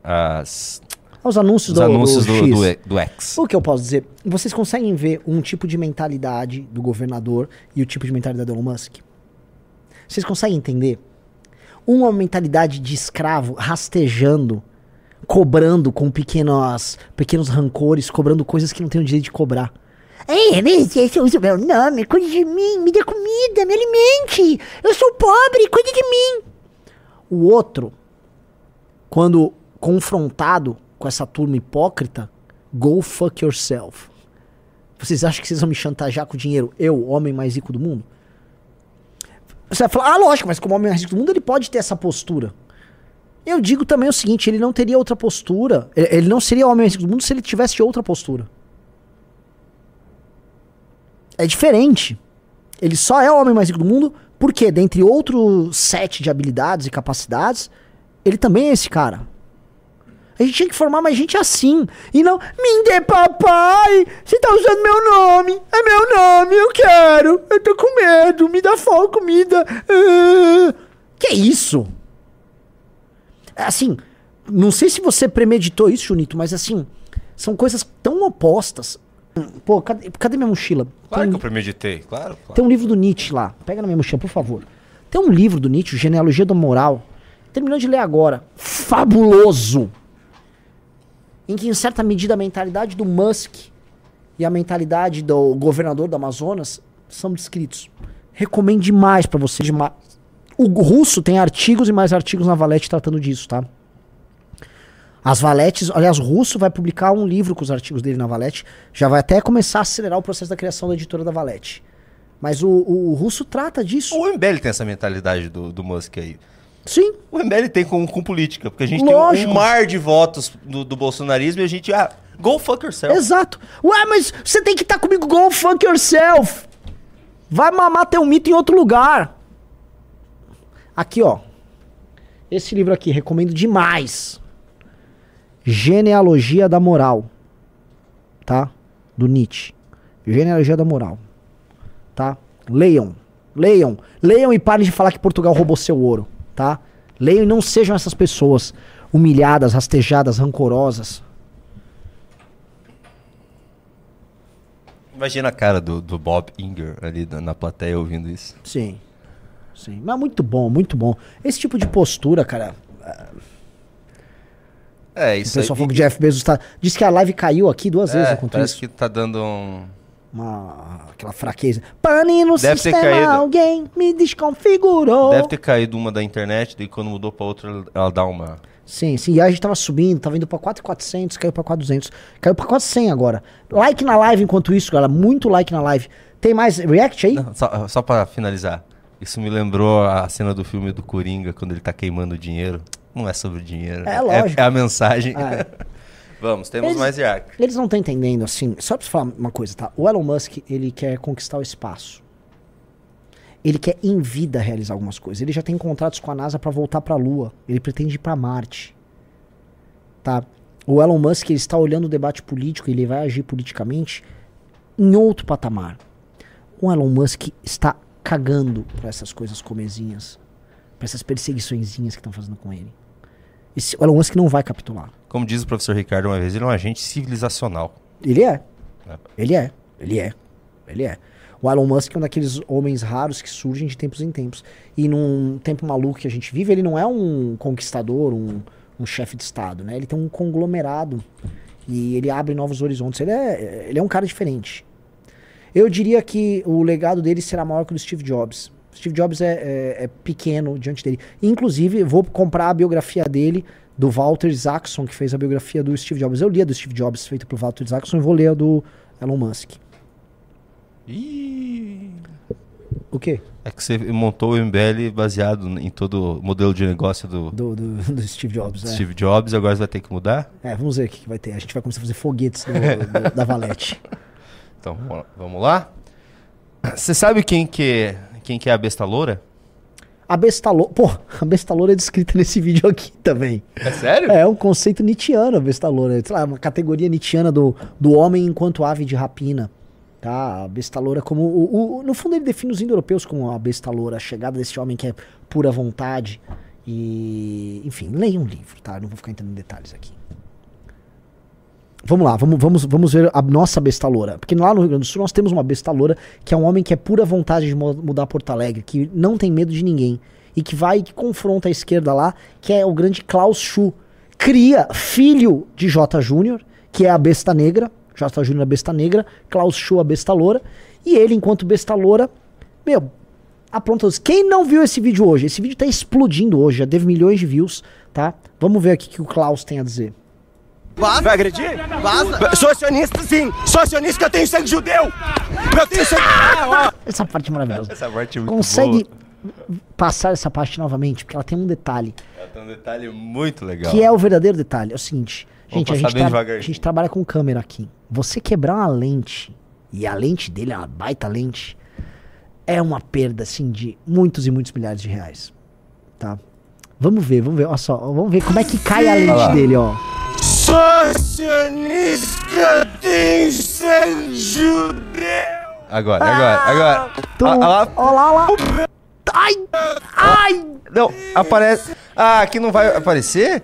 as. Os anúncios, Os do, anúncios do, do, X. do, do X. O que eu posso dizer? Vocês conseguem ver um tipo de mentalidade do governador e o tipo de mentalidade do Elon Musk? Vocês conseguem entender? Uma mentalidade de escravo rastejando, cobrando com pequenos, pequenos rancores, cobrando coisas que não tem o direito de cobrar. Ei, esse usa o meu nome, cuide de mim, me dê comida, me alimente. Eu sou pobre, cuide de mim. O outro, quando confrontado com essa turma hipócrita, go fuck yourself. Vocês acham que vocês vão me chantagear com dinheiro? Eu, homem mais rico do mundo? Você vai falar, ah, lógico, mas como homem mais rico do mundo, ele pode ter essa postura. Eu digo também o seguinte, ele não teria outra postura. Ele, não seria o homem mais rico do mundo se ele tivesse outra postura. É diferente. Ele só é o homem mais rico do mundo porque, dentre outros sete de habilidades e capacidades, ele também é esse cara. A gente tinha que formar mais gente assim. E não, me dê papai! Você tá usando meu nome! É meu nome, eu quero! Eu tô com medo, me dá fome, comida! Ah. Que isso? É Assim, não sei se você premeditou isso, Junito, mas assim, são coisas tão opostas. Pô, cadê, cadê minha mochila? Claro Tem- que eu premeditei, claro. claro. tem um livro do Nietzsche lá. Pega na minha mochila, por favor. Tem um livro do Nietzsche, Genealogia da Moral. Terminando de ler agora. Fabuloso! Em que, em certa medida, a mentalidade do Musk e a mentalidade do governador do Amazonas são descritos. Recomendo demais pra você. Demais. O russo tem artigos e mais artigos na Valete tratando disso, tá? As Valetes, aliás, o Russo vai publicar um livro com os artigos dele na Valete. Já vai até começar a acelerar o processo da criação da editora da Valete. Mas o, o, o Russo trata disso. O MBL tem essa mentalidade do, do Musk aí. Sim. O MBL tem com, com política, porque a gente Lógico. tem um mar de votos do, do bolsonarismo e a gente, ah, go fuck yourself. Exato. Ué, mas você tem que estar comigo, go fuck yourself. Vai mamar teu mito em outro lugar. Aqui, ó. Esse livro aqui, recomendo demais. Genealogia da Moral. Tá? Do Nietzsche. Genealogia da Moral. Tá? Leiam. Leiam. Leiam e parem de falar que Portugal roubou seu ouro. Tá? Leiam e não sejam essas pessoas humilhadas, rastejadas, rancorosas. Imagina a cara do, do Bob Inger ali na, plateia ouvindo isso. Sim. Sim. Mas muito bom, muito bom. Esse tipo de postura, cara. É, O isso pessoal aí. falou que o Jeff Bezos tá. Diz que a live caiu aqui duas vezes é, enquanto parece isso. que tá dando um... Uma, aquela fraqueza. Pane no Deve ter sistema, caído. alguém me desconfigurou. Deve ter caído uma da internet, daí quando mudou pra outra, ela dá uma... Sim, sim. E aí a gente tava subindo, tava indo pra 4,400, caiu pra 4,200. Caiu pra 400 agora. Like na live enquanto isso, galera. Muito like na live. Tem mais react aí? Não, só, só pra finalizar. Isso me lembrou a cena do filme do Coringa, quando ele tá queimando dinheiro. Não é sobre dinheiro. É lógico. É, a mensagem. É. Vamos, temos Eles- mais react. Eles não estão entendendo, assim. Só pra falar uma coisa, tá? O Elon Musk, ele quer conquistar o espaço. Ele quer em vida realizar algumas coisas. Ele já tem contratos com a NASA pra voltar pra Lua. Ele pretende ir pra Marte. Tá? O Elon Musk, ele está olhando o debate político, ele vai agir politicamente em outro patamar. O Elon Musk está cagando pra essas coisas comezinhas. Pra essas perseguiçõezinhas que estão fazendo com ele. Esse, o Elon Musk não vai capitular. Como diz o professor Ricardo uma vez, ele é um agente civilizacional. Ele é. É. Ele é. Ele é. Ele é. O Elon Musk é um daqueles homens raros que surgem de tempos em tempos. E num tempo maluco que a gente vive, ele não é um conquistador, um, um chefe de Estado, né? Ele tem um conglomerado. E ele abre novos horizontes. Ele é, ele é um cara diferente. Eu diria que o legado dele será maior que o do Steve Jobs. Steve Jobs é, é- é pequeno diante dele. Inclusive, vou comprar a biografia dele, do Walter Isaacson, que fez a biografia do Steve Jobs. Eu li a do Steve Jobs, feita pelo Walter Isaacson, e vou ler a do Elon Musk. Ih, O quê? É que você montou o MBL baseado em todo o modelo de negócio do, do, do, do Steve Jobs. É. Steve Jobs, agora você vai ter que mudar? É, vamos ver o que, que vai ter. A gente vai começar a fazer foguetes do, da Valete. Então, vamos lá? Você sabe quem que, quem que é a besta loura? A besta loura. Pô, a besta loura é descrita nesse vídeo aqui também. É sério? É um conceito nietzschiano, a besta loura. Sei lá, uma categoria nietzschiana do, do homem enquanto ave de rapina. Tá? A besta loura como. O, o, no fundo, ele define os indo-europeus como a besta loura, a chegada desse homem que é pura vontade. E. Enfim, leia um livro, tá? não vou ficar entrando em detalhes aqui. Vamos lá, vamos, vamos, vamos ver a nossa besta loura. Porque lá no Rio Grande do Sul nós temos uma besta loura que é um homem que é pura vontade de mudar Porto Alegre, que não tem medo de ninguém. E que vai e que confronta a esquerda lá, que é o grande Klaus Schuh. Cria filho de J. Júnior, que é a besta negra, J. Júnior a besta negra, Klaus Schuh a besta loura. E ele, enquanto besta loura, meu, apronta. Quem não viu esse vídeo hoje? Esse vídeo tá explodindo hoje, já teve milhões de views, tá? Vamos ver aqui o que o Klaus tem a dizer. Vaza. Vai agredir? Vaza. Sou acionista, sim. Sou acionista que eu tenho sangue judeu. Eu tenho sangue... Ah, essa parte é maravilhosa. Essa parte é muito Consegue boa. passar essa parte novamente? Porque ela tem um detalhe. Ela tem um detalhe muito legal. Que é o verdadeiro detalhe. É o seguinte. Gente, a gente, tra a gente trabalha com câmera aqui. Você quebrar uma lente, e a lente dele é uma baita lente, é uma perda, assim, de muitos e muitos milhares de reais. Tá? Vamos ver, vamos ver, olha só, vamos ver como é que cai a lente dele, ó. Socialista tem ser judeu. Agora, agora, agora. Tu, ah, lá. Olá, lá. Ai! Ai! Não, aparece. Ah, aqui não vai aparecer?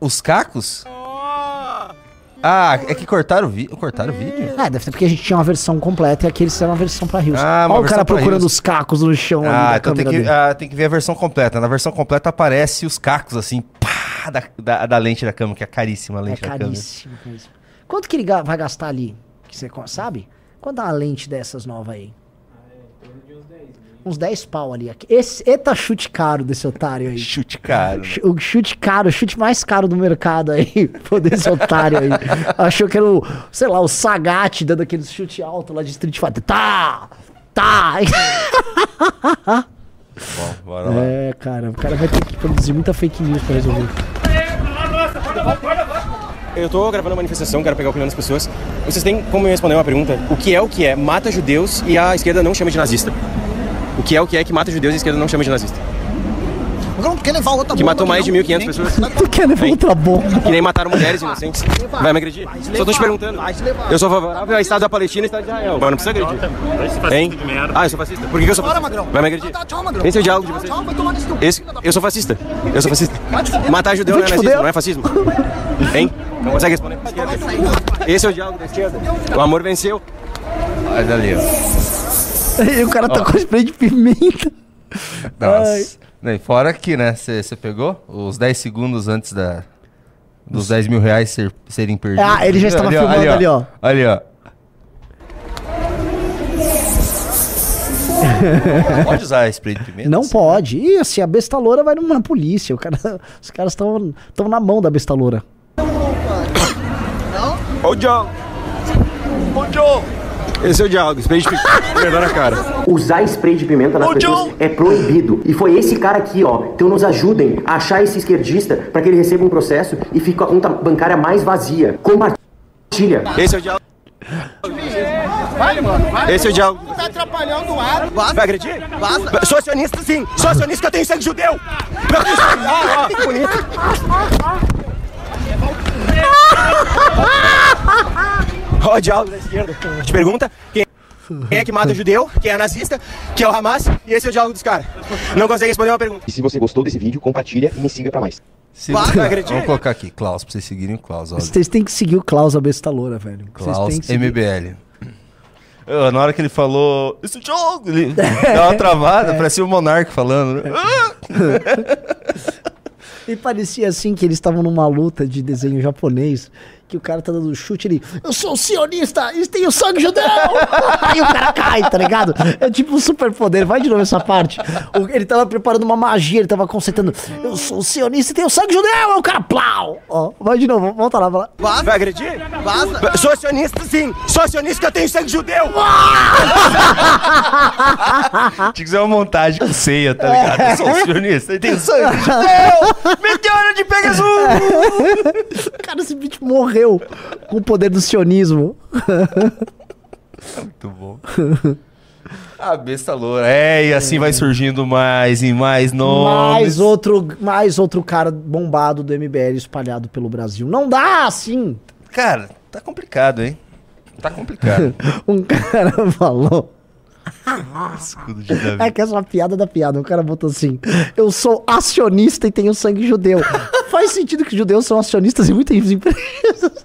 Os cacos? Ah, é que cortaram o vídeo. Cortaram o vídeo? É, deve ser porque a gente tinha uma versão completa e aqui eles fizeram uma versão pra Rios. Ah, Olha o cara procurando os cacos no chão ah, ali. então tem que, ah, tem que ver a versão completa. Na versão completa aparece os cacos assim, pá, da, da, da lente da câmera, que é caríssima a lente é da caríssimo, câmera. Caríssimo. Quanto que ele vai gastar ali? Que você sabe? Quanto é uma lente dessas nova aí? uns 10 pau ali. Esse, eita chute caro desse otário aí. Chute caro. O chute caro, o chute mais caro do mercado aí. Pô, desse otário aí. Achou que era o, sei lá, o Sagat dando aquele chute alto lá de Street Fighter. Tá! Tá! Bom, bora lá. É, cara, o cara vai ter que produzir muita fake news pra resolver. Eu tô gravando uma manifestação, quero pegar a opinião das pessoas. Vocês têm como me responder uma pergunta? O que é o que é? Mata judeus e a esquerda não chama de nazista. O que é o que é que mata judeus e a esquerda não chama de nazista. Não, quer levar outra Que matou mais de 1.500 pessoas. Tu quer levar outra bomba? Que nem mataram mulheres inocentes. Vai me agredir? Só tô te perguntando. Eu sou favorável ao Estado da Palestina e Estado de Israel. Mas não precisa agredir. Hein? Ah, eu sou fascista. Por que, eu sou fascista? Vai me agredir? Esse é o diálogo de vocês. Esse, eu sou fascista. Eu sou fascista. Matar judeu não é nazismo, não é fascismo. Hein? Não consegue responder? Esse é o diálogo da esquerda. O amor venceu. Olha ali, ó. E o cara tá com spray de pimenta. Nossa. Ai. Fora aqui, né? Você pegou os 10 segundos antes da, dos 10 mil reais ser, serem perdidos. Ah, ele já estava ali, filmando ali, ó. Ali, ó. pode usar spray de pimenta? Não assim, pode. Né? E assim, a besta loura vai numa polícia. O cara, os caras estão na mão da besta loura. Ô, John! Ô, John! Esse é o diálogo, spray de pimenta na cara. Usar spray de pimenta nas pessoas é proibido. E foi esse cara aqui, ó. Então nos ajudem a achar esse esquerdista para que ele receba um processo e fique com a conta bancária mais vazia. Compartilha. Esse é o diálogo. Vai, mano, vai. Esse é o diálogo. Tá atrapalhando o ar. Vaza. Vai agredir? Vaza. Sou acionista, sim. Sou acionista que eu tenho sangue judeu. Meu Deus. Ah, ó, que bonito. Ó, o diálogo da esquerda. Te pergunta quem é que mata o judeu, quem é nazista, que é o Hamas, e esse é o diálogo dos caras. Não consegue responder uma pergunta. E se você gostou desse vídeo, compartilha e me siga pra mais. Se Vamos colocar aqui, Klaus, pra vocês seguirem o Klaus. Olha. Vocês têm que seguir o Klaus, a besta loura, velho. Klaus MBL. Eu, na hora que ele falou, esse jogo, ele dá uma travada, é. parecia o Monark falando. Né? e parecia assim que eles estavam numa luta de desenho japonês que o cara tá dando chute, ele, eu sou sionista e tenho sangue judeu! Aí o cara cai, tá ligado? É tipo um super poder, vai de novo essa parte. O, ele tava preparando uma magia, ele tava concentrando, eu sou sionista e tenho sangue judeu! Aí o cara, plau! Ó, vai de nogo, volta lá, vai lá. Vaza. Vai agredir? Vaza. Sou sionista sim, sou sionista que eu tenho sangue judeu! Tinha que ser uma montagem com ceia, tá ligado? Eu sou sionista e tenho sangue judeu! Meteoro de Pegasus! cara simplesmente morreu com o poder do sionismo. Muito bom. A besta loura. É, e assim vai surgindo mais e mais nomes. Mais outro, mais outro cara bombado do MBL espalhado pelo Brasil. Não dá assim. Cara, tá complicado, hein? Tá complicado. um cara falou. é que essa é uma piada da piada. O cara botou assim: Eu sou acionista e tenho sangue judeu. Faz sentido que os judeus são acionistas em muitas empresas.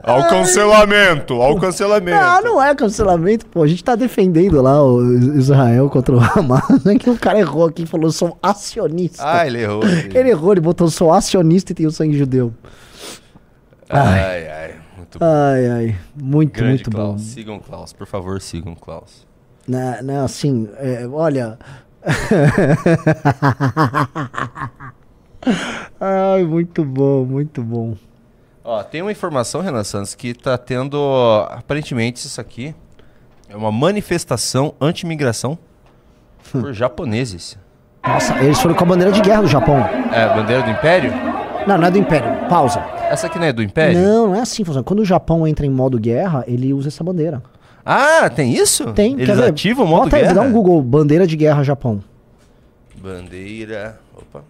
Ao cancelamento, ao cancelamento. Ah, não é cancelamento, pô. A gente tá defendendo lá o Israel contra o Hamas. É que o cara errou aqui e falou: sou acionista. Ah, ele errou. Ele, ele errou, ele botou: sou acionista e tenho sangue judeu. Ai, ai. ai. Muito bom. Ai, ai. Muito, Grande muito Klaus. bom. Sigam Klaus, por favor, sigam Klaus. Não, não assim, é, olha. ai, muito bom, muito bom. Ó, tem uma informação, Renan Santos, que tá tendo, aparentemente, isso aqui é uma manifestação anti-imigração por japoneses. Nossa, eles foram com a bandeira de guerra do Japão. É, bandeira do Império? Não, não é do Império. Pausa. Essa aqui não é do Império? Não, não é assim, Fusão. Quando o Japão entra em modo guerra, ele usa essa bandeira. Ah, tem isso? Tem. Eles ativam o modo Bota guerra? Aí, dá um Google, bandeira de guerra Japão. Bandeira... Opa.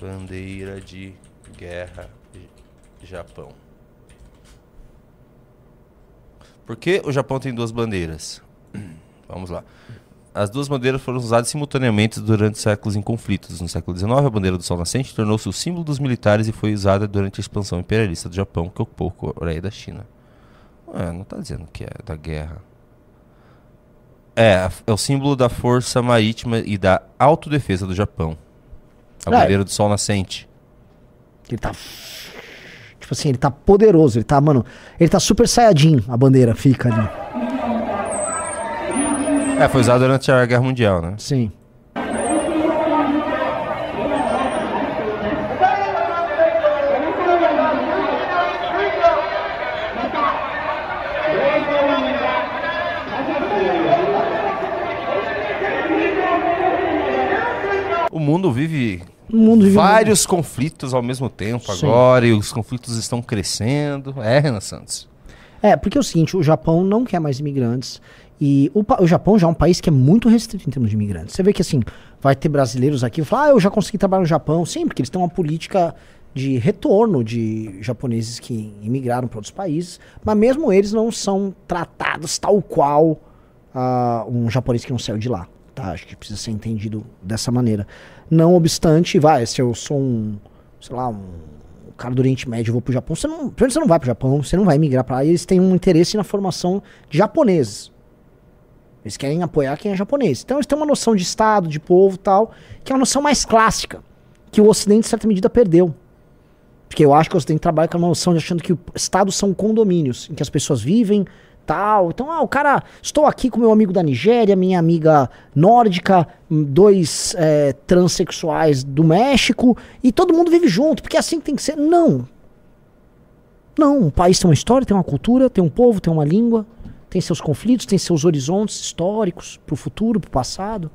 Bandeira de guerra Japão. Por que o Japão tem duas bandeiras? Vamos lá. As duas bandeiras foram usadas simultaneamente durante séculos em conflitos. No século XIX, a bandeira do Sol Nascente tornou-se o símbolo dos militares e foi usada durante a expansão imperialista do Japão, que ocupou a Coreia da China. Ué, não está dizendo que é da guerra. É, é o símbolo da força marítima e da autodefesa do Japão. A é. bandeira do Sol Nascente. Ele tá. Tipo assim, ele tá poderoso, ele tá, mano. Ele tá super saiyajin, a bandeira fica ali. É, foi usado durante a Guerra Mundial, né? Sim. Mundo vive o mundo vive vários conflitos ao mesmo tempo Sim. agora e os conflitos estão crescendo. É, Renan Santos. É, porque é o seguinte, o Japão não quer mais imigrantes e o, o, Japão já é um país que é muito restrito em termos de imigrantes. Você vê que assim, vai ter brasileiros aqui que falam, ah, eu já consegui trabalhar no Japão. Sim, porque eles têm uma política de retorno de japoneses que imigraram para outros países, mas mesmo eles não são tratados tal qual uh, um japonês que não saiu de lá. Tá? Acho que precisa ser entendido dessa maneira. Não obstante, vai, se eu sou um, sei lá, um cara do Oriente Médio, eu vou pro Japão, você não, primeiro você não vai pro Japão, você não vai migrar para lá, e eles têm um interesse na formação de japoneses. Eles querem apoiar quem é japonês. Então eles têm uma noção de Estado, de povo tal, que é uma noção mais clássica, que o Ocidente, em certa medida, perdeu. Porque eu acho que o Ocidente trabalha com a noção de achando que Estados são condomínios, em que as pessoas vivem, tal. Então, ah, o cara, estou aqui com meu amigo da Nigéria, minha amiga nórdica, dois é, transexuais do México, e todo mundo vive junto, porque é assim que tem que ser. Não. Não, um país tem uma história, tem uma cultura, tem um povo, tem uma língua tem seus conflitos, tem seus horizontes históricos para o futuro, para o passado.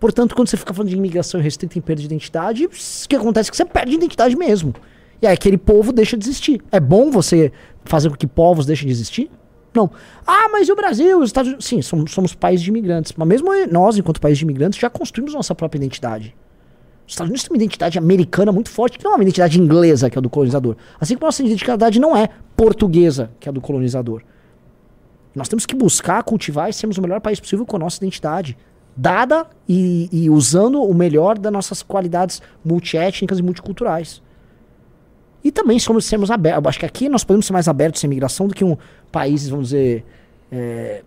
Portanto, quando você fica falando de imigração restrita em perda de identidade, o que acontece é que você perde identidade mesmo. E aí aquele povo deixa de existir. É bom você fazer com que povos deixem de existir? Não. Ah, mas e o Brasil, os Estados Unidos? Sim, somos, somos de imigrantes. Mas mesmo nós, enquanto país de imigrantes, já construímos nossa própria identidade. Os Estados Unidos têm uma identidade americana muito forte, que não é uma identidade inglesa, que é a do colonizador. Assim como a nossa identidade não é portuguesa, que é a do colonizador. Nós temos que buscar cultivar e sermos o melhor país possível com a nossa identidade. Dada e, e usando o melhor das nossas qualidades multiétnicas e multiculturais. E também somos sermos abertos. Acho que aqui nós podemos ser mais abertos à imigração do que um países, vamos dizer, é,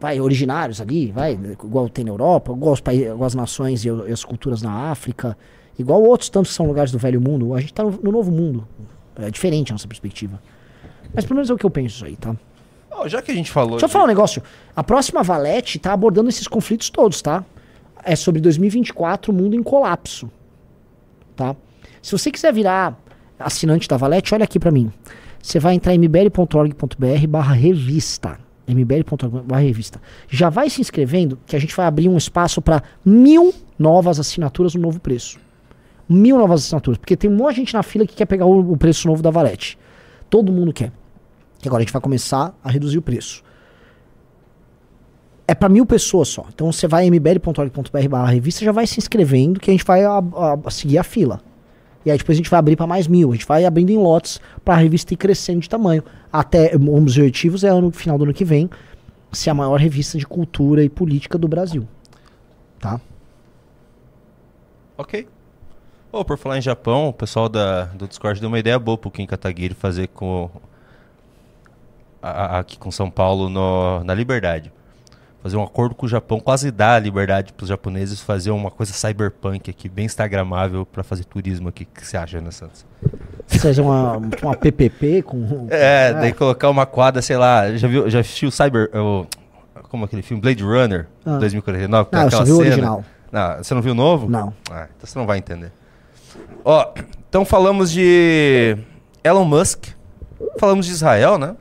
vai, originários ali, vai, igual tem na Europa, igual, os países, igual as nações e, as culturas na África Igual outros tantos que são lugares do velho mundo, a gente tá no, no novo mundo. É diferente a nossa perspectiva. Mas pelo menos é o que eu penso aí, tá? Oh, já que a gente falou. Deixa de... eu falar um negócio. A próxima Valete tá abordando esses conflitos todos, tá? É sobre 2024, o mundo em colapso. Tá? Se você quiser virar assinante da Valete, olha aqui para mim. Você vai entrar em mbl.org.br barra revista. mbl.org barra revista. Já vai se inscrevendo que a gente vai abrir um espaço para mil novas assinaturas no novo preço. Mil novas assinaturas. Porque tem um monte de gente na fila que quer pegar o, o preço novo da Valete. Todo mundo quer. Que agora a gente vai começar a reduzir o preço. É para mil pessoas só. Então você vai em mbl.org.br barra revista já vai se inscrevendo que a gente vai a, a, a seguir a fila. E aí depois a gente vai abrir para mais mil. A gente vai abrindo em lotes para a revista ir crescendo de tamanho. Até um dos objetivos é ano final do ano que vem ser a maior revista de cultura e política do Brasil. Tá? Ok. Oh, por falar em Japão, o pessoal da, do Discord deu uma ideia boa pro Kim Kataguiri fazer com a, aqui com São Paulo no, na Liberdade fazer um acordo com o Japão, quase dar a liberdade para os japoneses fazer uma coisa cyberpunk aqui, bem instagramável para fazer turismo aqui. O que você acha, Ana Santos? Fazer uma, uma PPP com... É, é, daí colocar uma quadra, sei lá, já viu, já assistiu o Cyber... O, como aquele filme? Blade Runner, ah. 2049? Não, aquela cena. o original. Não, você não viu o novo? Não. Ah, então você não vai entender. Ó, então falamos de Elon Musk, falamos de Israel, né?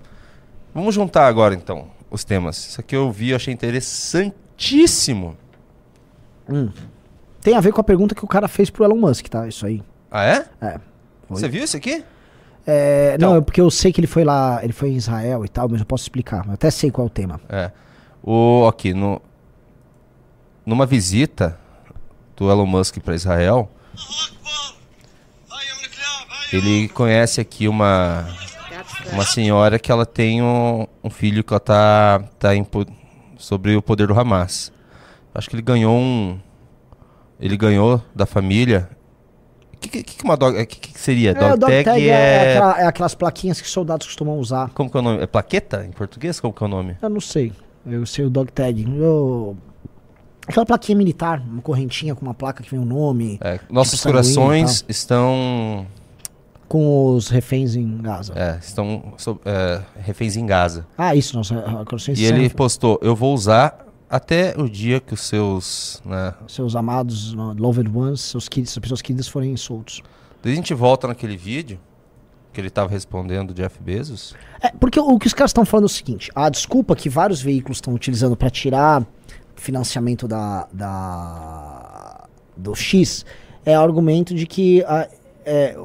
Vamos juntar agora, então os temas. Isso aqui eu vi, eu achei interessantíssimo. Hum. Tem a ver com a pergunta que o cara fez pro Elon Musk, tá? Isso aí. Ah, é? É. Você viu isso aqui? É, então, não, é porque eu sei que ele foi lá, ele foi em Israel e tal, mas eu posso explicar. Eu até sei qual é o tema. É. O, aqui, no, numa visita do Elon Musk para Israel, ele conhece aqui uma uma senhora que ela tem um, um filho que ela tá, tá em, sobre o poder do Hamas. Acho que ele ganhou um. Ele ganhou da família. O que, que, que, uma dog, que, que seria? É, dog, dog tag, tag é... É, aquela, é... aquelas plaquinhas que soldados costumam usar. Como que é o nome? É plaqueta em português? Como que é o nome? Eu não sei. Eu sei o dog tag. Eu... Aquela plaquinha militar, uma correntinha com uma placa que vem o nome. É, nossos tipo corações estão com os reféns em Gaza. É, estão é, reféns em Gaza. Ah, isso, nossa. E ele postou: Eu vou usar até o dia que os seus. Né, seus amados, loved ones, seus queridos, pessoas queridas forem soltos. Daí a gente volta naquele vídeo que ele estava respondendo Jeff Bezos. É, porque o que os caras estão falando é o seguinte: a desculpa que vários veículos estão utilizando para tirar financiamento da, da, do X é o argumento de que. A, é,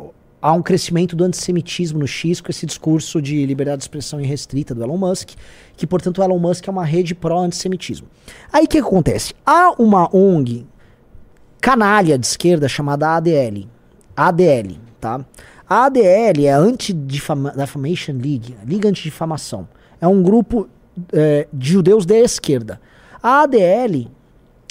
há um crescimento do antissemitismo no X com esse discurso de liberdade de expressão irrestrita do Elon Musk, que portanto o Elon Musk é uma rede pró-antissemitismo. Aí o que, que acontece? Há uma ONG canalha de esquerda chamada ADL. ADL, tá? A ADL é a Anti-Defamation League, Liga Antidifamação. É um grupo é, de judeus de esquerda. A ADL,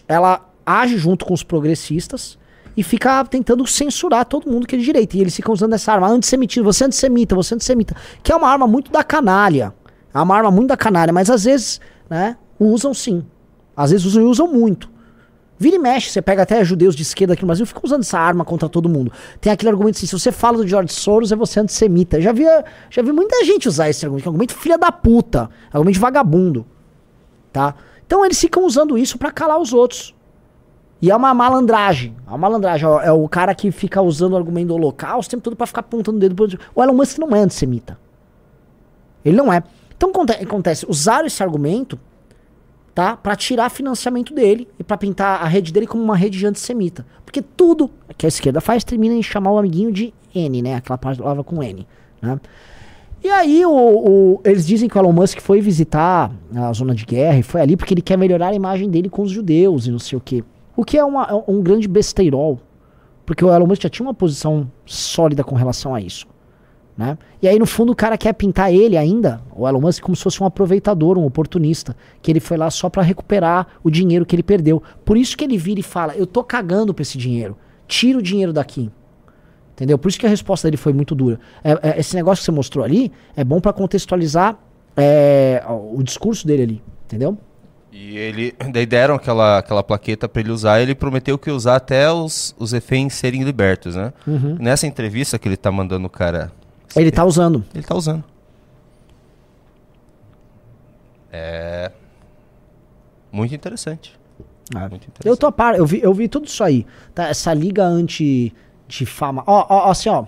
ela age junto com os progressistas, e fica tentando censurar todo mundo que é de direita. E eles ficam usando essa arma, antissemitismo, você é antissemita, você é antissemita, que é uma arma muito da canalha. É uma arma muito da canalha, mas às vezes, né, usam sim. Às vezes usam e usam muito. Vira e mexe, você pega até judeus de esquerda aqui no Brasil, ficam usando essa arma contra todo mundo. Tem aquele argumento assim, se você fala do George Soros, é você antissemita. Já vi, já vi muita gente usar esse argumento, que é um argumento filha da puta, argumento de vagabundo. Tá? Então eles ficam usando isso para calar os outros. E é uma malandragem. É uma malandragem. É o cara que fica usando o argumento do holocausto o tempo todo pra ficar apontando o dedo pro. O Elon Musk não é antissemita. Ele não é. Então acontece, usaram esse argumento tá, para tirar financiamento dele e para pintar a rede dele como uma rede de antissemita. Porque tudo que a esquerda faz termina em chamar o amiguinho de N, né? Aquela palavra com N, né? E aí o, o, eles dizem que o Elon Musk foi visitar a zona de guerra e foi ali porque ele quer melhorar a imagem dele com os judeus e não sei o que. O que é uma, é um grande besteirol, porque o Elon Musk já tinha uma posição sólida com relação a isso. Né? E aí, no fundo, o cara quer pintar ele ainda, o Elon Musk, como se fosse um aproveitador, um oportunista, que ele foi lá só para recuperar o dinheiro que ele perdeu. Por isso que ele vira e fala: Eu tô cagando pra esse dinheiro, tira o dinheiro daqui. Entendeu? Por isso que a resposta dele foi muito dura. É, é, esse negócio que você mostrou ali é bom para contextualizar é, o discurso dele ali, entendeu? E ele, daí deram aquela, aquela plaqueta para ele usar, ele prometeu que ia usar até os, os reféns serem libertos, né? Uhum. Nessa entrevista que ele tá mandando o cara... Ele tá usando. Ele tá usando. É... Muito interessante. É. Muito interessante. Eu tô a par, eu vi, eu vi tudo isso aí. Tá? Essa liga anti de fama. Ó, ó, assim, ó.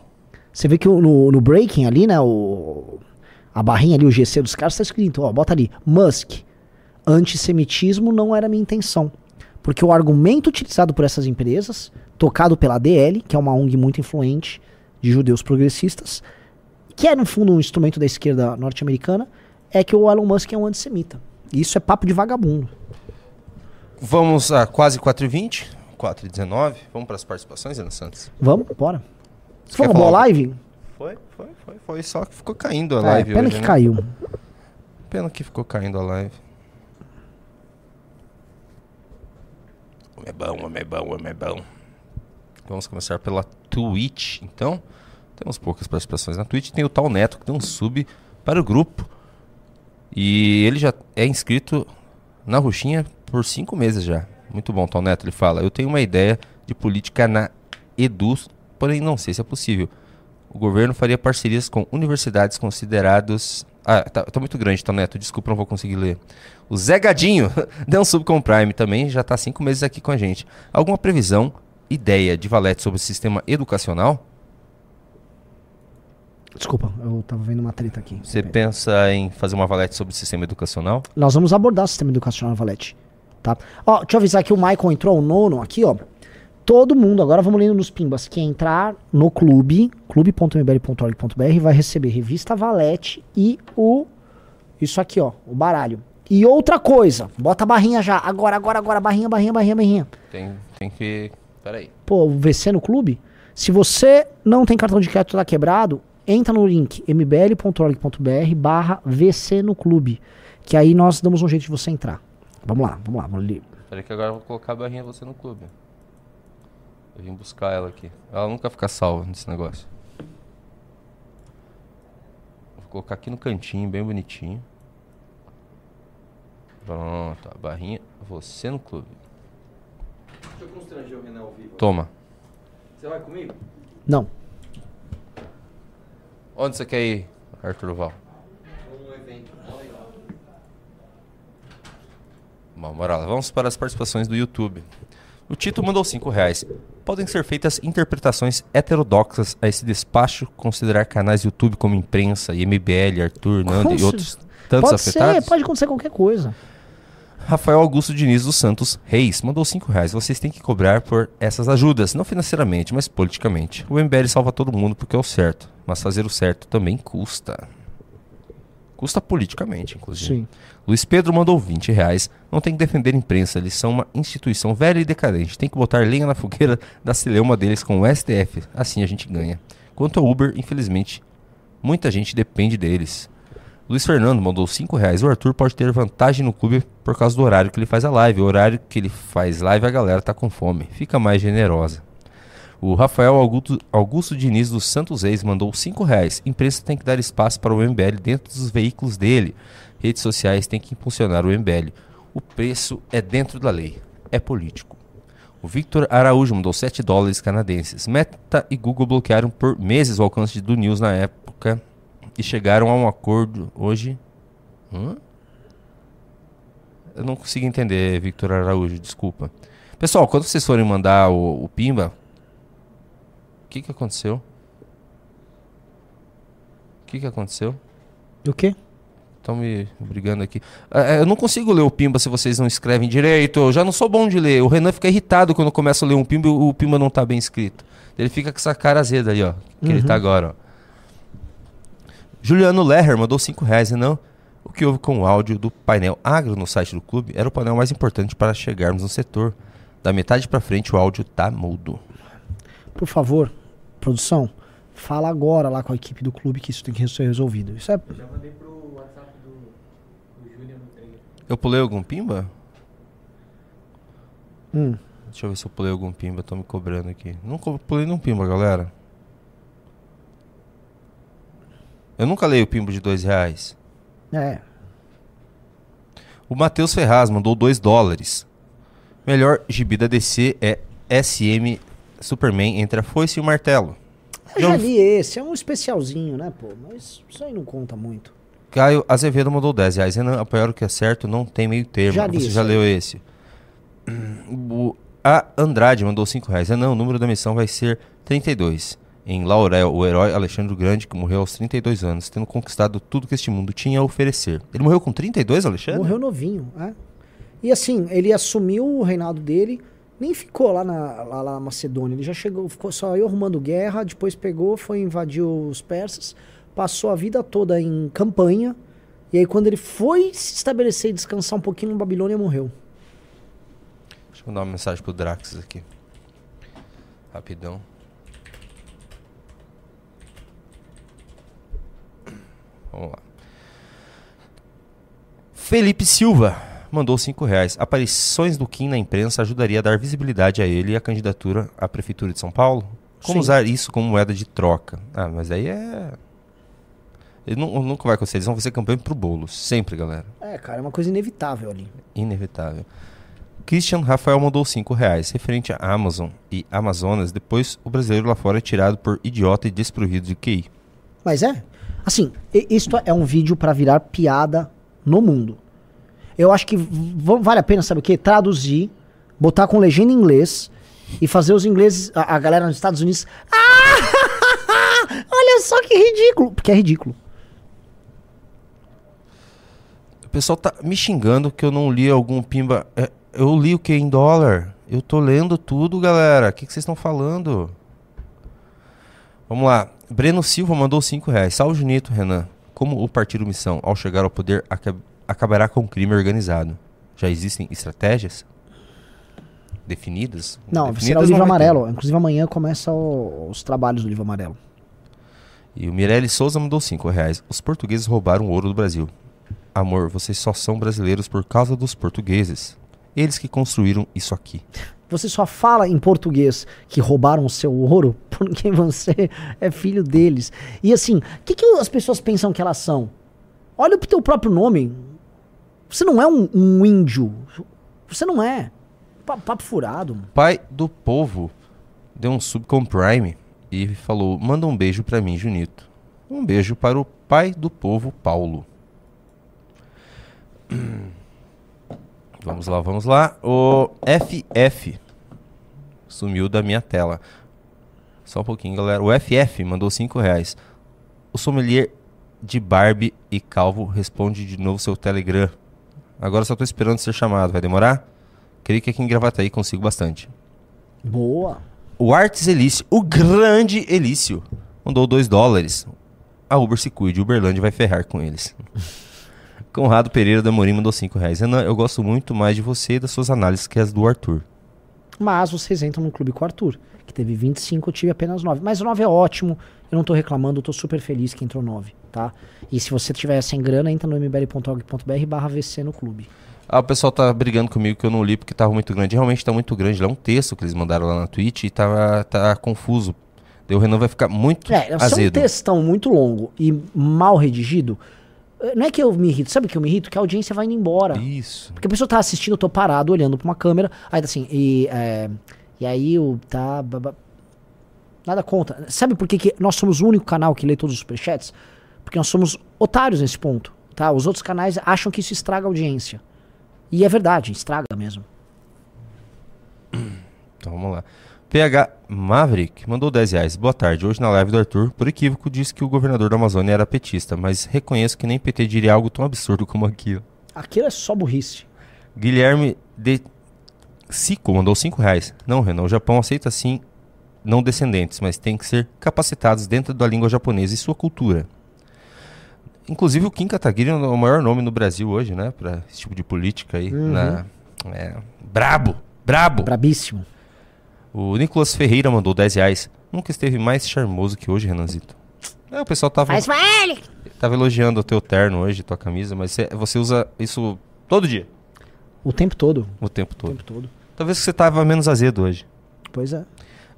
Você vê que no, no breaking ali, né? O, a barrinha ali, o GC dos caras, tá escrito, ó, bota ali, Musk. Antissemitismo não era minha intenção. Porque o argumento utilizado por essas empresas, tocado pela DL, que é uma ONG muito influente de judeus progressistas, que é no fundo um instrumento da esquerda norte-americana, é que o Elon Musk é um antissemita. E isso é papo de vagabundo. Vamos a quase 4h20, 4h19. Vamos para as participações, Ana Santos? Vamos, bora. Você Foi uma boa live? Foi, foi, foi. Foi só que ficou caindo a É, live pena hoje, que né? caiu. Pena que ficou caindo a live. Homem é bom, homem é bom, homem é bom. Vamos começar pela Twitch, então. Temos poucas participações na Twitch. Tem o Tal Neto, que deu um sub para o grupo. E ele já é inscrito na Ruxinha por cinco meses já. Muito bom, Tal Neto. Ele fala: Eu tenho uma ideia de política na Edu, porém não sei se é possível. O governo faria parcerias com universidades considerados. Ah, tá, tá muito grande, Tal Neto. Desculpa, não vou conseguir ler. O Zé Gadinho deu um sub com o Prime também, já está cinco meses aqui com a gente. Alguma previsão, ideia de Valete sobre o sistema educacional? Desculpa, eu tava vendo uma treta aqui. Você pensa em fazer uma Valete sobre o sistema educacional? Nós vamos abordar o sistema educacional Valete. Tá? Ó, deixa eu avisar que o Michael entrou, o nono aqui, ó. Todo mundo, agora vamos lendo nos pimbas, que entrar no clube, clube.mbl.org.br, vai receber revista Valete e o. Isso aqui, ó, o baralho. E outra coisa, bota a barrinha já. Agora, agora, agora, barrinha, barrinha, barrinha, barrinha. Tem, tem que. Peraí. Pô, VC no clube? Se você não tem cartão de crédito tá quebrado, entra no link mbl.org.br barra VC no clube. Que aí nós damos um jeito de você entrar. Vamos lá, vamos lá. Vamos ali. Peraí que agora eu vou colocar a barrinha você no clube. Eu vim buscar ela aqui. Ela nunca fica salva nesse negócio. Vou colocar aqui no cantinho, bem bonitinho. Pronto, a barrinha, você no clube. Deixa eu constranger o Renan ao vivo. Toma. Você vai comigo? Não. Onde você quer ir, Arthur Val? Um evento legal. Bom, bora lá. Vamos para as participações do YouTube. O Tito mandou 5 reais. Podem ser feitas interpretações heterodoxas a esse despacho, considerar canais YouTube como imprensa, IMBL, Arthur, Nando e outros tantos pode afetados? ser, pode acontecer qualquer coisa. Rafael Augusto Diniz dos Santos Reis mandou 5 reais. Vocês têm que cobrar por essas ajudas, não financeiramente, mas politicamente. O MBL salva todo mundo porque é o certo, mas fazer o certo também custa. Custa politicamente, inclusive. Sim. Luiz Pedro mandou 20 reais. Não tem que defender a imprensa, eles são uma instituição velha e decadente. Tem que botar lenha na fogueira da celeuma deles com o STF. Assim a gente ganha. Quanto ao Uber, infelizmente, muita gente depende deles. Luiz Fernando mandou 5 reais. O Arthur pode ter vantagem no clube por causa do horário que ele faz a live. O horário que ele faz live, a galera tá com fome. Fica mais generosa. O Rafael Augusto, Augusto Diniz dos Santos Reis mandou 5 reais. Imprensa tem que dar espaço para o MBL dentro dos veículos dele. Redes sociais têm que impulsionar o MBL. O preço é dentro da lei. É político. O Victor Araújo mandou 7 dólares canadenses. Meta e Google bloquearam por meses o alcance do News na época e chegaram a um acordo hoje. Eu não consigo entender, Victor Araújo, desculpa. Pessoal, quando vocês forem mandar o, o Pimba, o que, que aconteceu? O que, que aconteceu? O quê? Estão me brigando aqui. Ah, é, eu não consigo ler o Pimba se vocês não escrevem direito. Eu já não sou bom de ler. O Renan fica irritado quando eu começo a ler um Pimba e o Pimba não tá bem escrito. Ele fica com essa cara azeda aí, ó. Que ele Uhum. tá agora, ó. Juliano Leher mandou 5 reais, não? O que houve com o áudio do painel agro no site do clube era o painel mais importante para chegarmos no setor. Da metade pra frente o áudio tá mudo. Por favor, produção, fala agora lá com a equipe do clube que isso tem que ser resolvido. Isso é. Já mandei pro WhatsApp do, do Júnior no Telegram. Eu pulei algum Pimba? Hum. Deixa eu ver se eu pulei algum Pimba. Tô me cobrando aqui. Não co- pulei nenhum Pimba, galera. Eu nunca leio o Pimba de dois reais. É. O Matheus Ferraz mandou 2 dólares. Melhor gibi da DC é SM Superman entre a foice e o martelo. Eu já li esse, é um especialzinho, né, pô? Mas isso aí não conta muito. Caio Azevedo mandou 10 reais. Renan, apoiar o que é certo, não tem meio termo. Já li Você isso já leu esse? O a Andrade mandou 5 reais. Renan, o número da missão vai ser 32. Em Laurel, o herói Alexandre o Grande, que morreu aos 32 anos, tendo conquistado tudo que este mundo tinha a oferecer. Ele morreu com 32, Alexandre? Morreu novinho, é. E assim, ele assumiu o reinado dele, nem ficou lá na, lá, lá na Macedônia, ele já chegou, ficou só eu arrumando guerra, depois pegou, foi invadir os persas, passou a vida toda em campanha, e aí quando ele foi se estabelecer e descansar um pouquinho na Babilônia, morreu. Deixa eu mandar uma mensagem pro Drax aqui. Rapidão. Vamos lá. Felipe Silva mandou 5 reais. Aparições do Kim na imprensa ajudaria a dar visibilidade a ele e a candidatura à Prefeitura de São Paulo? Como Sim. usar isso como moeda de troca? Ah, mas aí é. Ele nu- nunca vai acontecer. Eles vão fazer campanha pro bolo. Sempre, galera. É, cara, é uma coisa inevitável ali. Inevitável. Christian Rafael mandou 5 reais. Referente à Amazon e Amazonas, depois o brasileiro lá fora é tirado por idiota e desprovido de QI. Mas é. Assim, isto é um vídeo pra virar piada no mundo. Eu acho que vale a pena, sabe o quê? Traduzir, botar com legenda em inglês e fazer os ingleses, a, a galera nos Estados Unidos. Ah! Olha só que ridículo! Porque é ridículo. O pessoal tá me xingando que eu não li algum pimba. É, eu li o que em dólar? Eu tô lendo tudo, galera. O que que vocês estão falando? Vamos lá. Breno Silva mandou 5 reais. Salve, Junito, Renan. Como o Partido Missão, ao chegar ao poder, aca- acabará com o crime organizado? Já existem estratégias definidas? Não, definidas será o livro vai ter. amarelo. Inclusive amanhã começa o- os trabalhos do livro amarelo. E o Mirelle Souza mandou 5 reais. Os portugueses roubaram o ouro do Brasil. Amor, vocês só são brasileiros por causa dos portugueses. Eles que construíram isso aqui. Você só fala em português que roubaram o seu ouro porque você é filho deles. E assim, o que, que as pessoas pensam que elas são? Olha pro teu próprio nome. Você não é um, um índio. Você não é. Pa- Papo furado. Pai do povo deu um sub com Prime e falou: manda um beijo pra mim, Junito. Um beijo para o pai do povo, Paulo. Vamos lá, vamos lá. O FF sumiu da minha tela. Só um pouquinho, galera. O FF mandou 5 reais. O sommelier de Barbie e Calvo responde de novo seu Telegram. Agora só tô esperando ser chamado. Vai demorar? Creio que aqui em Gravataí consigo bastante. Boa. O Artes Elício, o grande Elício, mandou 2 dólares. A Uber se cuide, Uberlândia vai ferrar com eles. Conrado Pereira da Morim mandou 5 reais. Renan, eu gosto muito mais de você e das suas análises que as do Arthur. Mas vocês entram no clube com o Arthur, que teve 25, eu tive apenas 9. Mas o 9 é ótimo, eu não tô reclamando, eu tô super feliz que entrou 9, tá? E se você tiver sem grana, entra no mbl.org.br barra VC no clube. Ah, o pessoal tá brigando comigo que eu não li porque tava muito grande. Realmente tá muito grande. Lá é um texto que eles mandaram lá na Twitch e tá, tá confuso. Daí o Renan vai ficar muito É, se é um azedo. textão muito longo e mal redigido, não é que eu me irrito, sabe que eu me irrito? Que a audiência vai indo embora. Isso. Porque a pessoa tá assistindo, eu tô parado olhando pra uma câmera, aí tá assim, e, é, e aí o tá. Nada contra. Sabe por que, que nós somos o único canal que lê todos os superchats? Porque nós somos otários nesse ponto, tá? Os outros canais acham que isso estraga a audiência. E é verdade, estraga mesmo. Então vamos lá. PH Maverick mandou 10 reais. Boa tarde. Hoje na live do Arthur, por equívoco, disse que o governador da Amazônia era petista, mas reconheço que nem PT diria algo tão absurdo como aquilo. Aquilo é só burrice. Guilherme de Cico mandou 5 reais. Não, Renan, o Japão aceita sim não descendentes, mas tem que ser capacitados dentro da língua japonesa e sua cultura. Inclusive o Kim Kataguiri é o maior nome no Brasil hoje, né? Pra esse tipo de política aí. Uhum. Na, é, brabo, brabo. Brabíssimo. O Nicolas Ferreira mandou 10 reais. Nunca esteve mais charmoso que hoje, Renanzito. É, o pessoal tava, Faz velho! tava elogiando o teu terno hoje, tua camisa, mas você, você usa isso todo dia. O tempo todo. O tempo todo. O tempo todo. Talvez você tava menos azedo hoje. Pois é.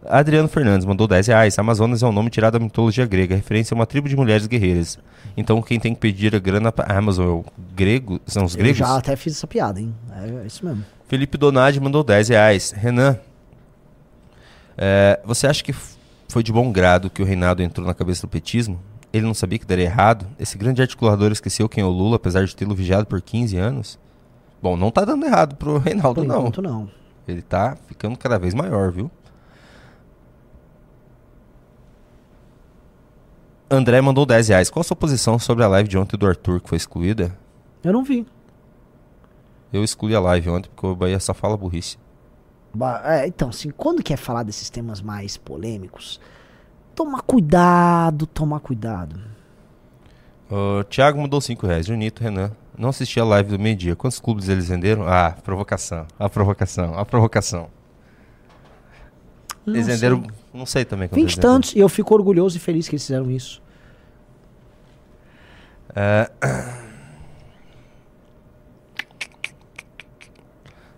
Adriano Fernandes mandou 10 reais. Amazonas é um nome tirado da mitologia grega, referência a uma tribo de mulheres guerreiras. Então quem tem que pedir a grana para Amazon é o grego? São os gregos? Eu já até fiz essa piada, hein? É, é isso mesmo. Felipe Donadi mandou 10 reais. Renan, é, você acha que foi de bom grado que o Reinaldo entrou na cabeça do petismo? Ele não sabia que daria errado? Esse grande articulador esqueceu quem é o Lula, apesar de tê-lo vigiado por 15 anos? Bom, não tá dando errado pro Reinaldo, por não. não. Ele tá ficando cada vez maior, viu? André mandou 10 reais. Qual a sua posição sobre a live de ontem do Arthur que foi excluída? Eu não vi. Eu excluí a live ontem porque o Bahia só fala burrice. É, então, assim, quando quer falar desses temas mais polêmicos, toma cuidado, toma cuidado. O Thiago mandou 5 reais. Junito, Renan. Não assisti a live do meio-dia. Quantos clubes eles venderam? Ah, provocação. A provocação. A provocação. Não eles venderam. Sei. Não sei também. 20 e tantos. E eu fico orgulhoso e feliz que eles fizeram isso. É...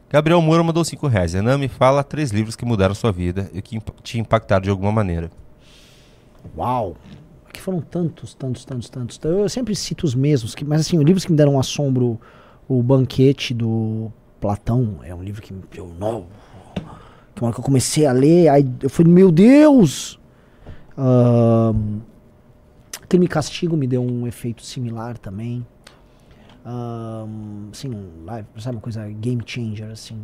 Gabriel Moura mandou 5 reais. Renan, me fala três livros que mudaram sua vida e que te impactaram de alguma maneira. Uau! que foram tantos, tantos, tantos, tantos. Eu sempre cito os mesmos, que, mas assim, os livros que me deram um assombro, o Banquete do Platão, é um livro que me deu novo. Que hora que eu comecei a ler, aí eu falei, meu Deus! Uh, Crime e Castigo me deu um efeito similar também. Um, assim, sabe uma coisa game changer, assim.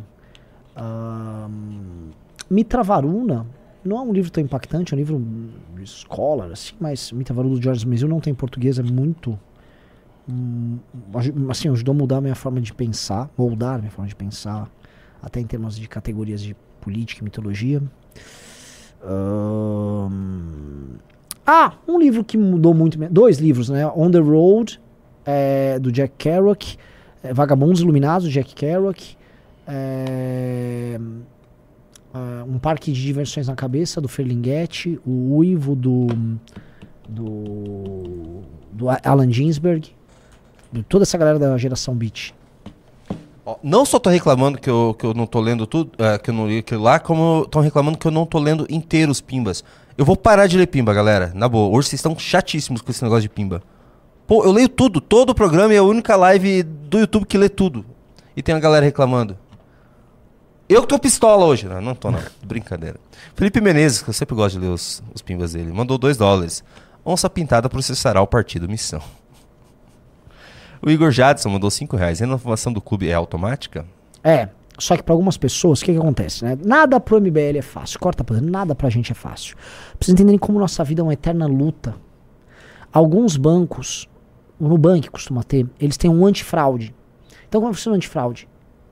Um, Mitra Varuna não é um livro tão impactante, é um livro de escola, assim, mas Mita Valor do George Mesil não tem português, é muito. Hum, assim, ajudou a mudar a minha forma de pensar, moldar a minha forma de pensar, até em termos de categorias de política e mitologia. Um, ah, um livro que mudou muito. Dois livros, né? On the Road, é, do Jack Kerouac. É, Vagabundos Iluminados, do Jack Kerouac. É, uh, um parque de diversões na cabeça do Ferlinghetti, o Uivo do, do, do Alan Ginsberg, toda essa galera da geração Beat. Não só tô reclamando que eu, que eu não tô lendo tudo, uh, que eu não li aquilo lá, como estão reclamando que eu não tô lendo inteiros Pimbas. Eu vou parar de ler Pimba, galera. Na boa. Hoje vocês estão chatíssimos com esse negócio de Pimba. Pô, eu leio tudo, todo o programa e é a única live do YouTube que lê tudo. E tem a galera reclamando. Eu que tô pistola hoje. Não, não tô, não. Brincadeira. Felipe Menezes, que eu sempre gosto de ler os, os pimbas dele, mandou 2 dólares. Onça pintada processará o partido Missão. O Igor Jadson mandou 5 reais. Renovação do clube é automática? É. Só que para algumas pessoas, o que, que acontece? Né? Nada pro MBL é fácil. Corta pra nada pra gente é fácil. Vocês entenderem como nossa vida é uma eterna luta. Alguns bancos, o Nubank costuma ter, eles têm um antifraude. Então, como funciona o antifraude?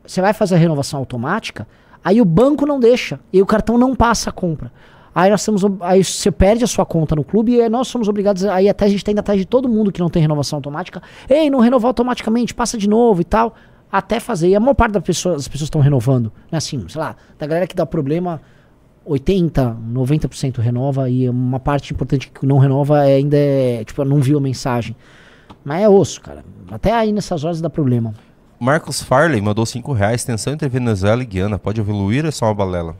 você vai fazer a renovação automática, aí o banco não deixa, e o cartão não passa a compra. Aí nós temos, aí você perde a sua conta no clube e nós somos obrigados aí até a gente tem atrás de todo mundo que não tem renovação automática. Ei, não renovou automaticamente, passa de novo e tal, até fazer. E a maior parte das pessoas, as pessoas estão renovando, né? Assim, sei lá, da galera que dá problema, 80, 90% renova e uma parte importante que não renova ainda é, tipo, não viu a mensagem. Mas é osso, cara. Até aí nessas horas dá problema. Marcos Farley mandou 5 reais. Tensão entre Venezuela e Guiana pode evoluir ou é só uma balela?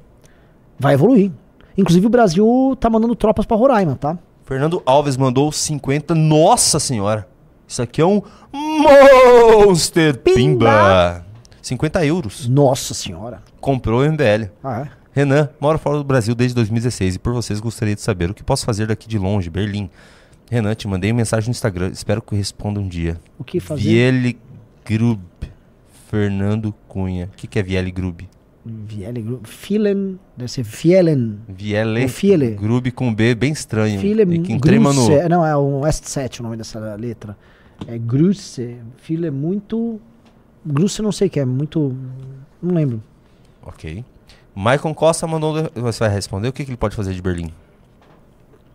Vai evoluir. Inclusive o Brasil tá mandando tropas para Roraima, tá? Fernando Alves mandou 50. Nossa senhora! Isso aqui é um Monster Pimba! Pimba. 50 euros. Nossa senhora! Comprou o MBL. Ah, é? Renan, moro fora do Brasil desde 2016 e por vocês gostaria de saber o que posso fazer daqui de longe, Berlim. Renan, te mandei mensagem no Instagram, espero que responda um dia. O que fazer? Viele Grub. Fernando Cunha. O que, que é Viele Grub? Viele Grub. Fielen. Deve ser Fielen. Viele. Fiele. Grub com B, bem estranho. Viele Grusse. No... Não, é um S7 o nome dessa letra. É Grusse. Viele é muito. Grusse não sei o que é, muito. Não lembro. Ok. Maicon Costa mandou. Você vai responder? O que, que ele pode fazer de Berlim?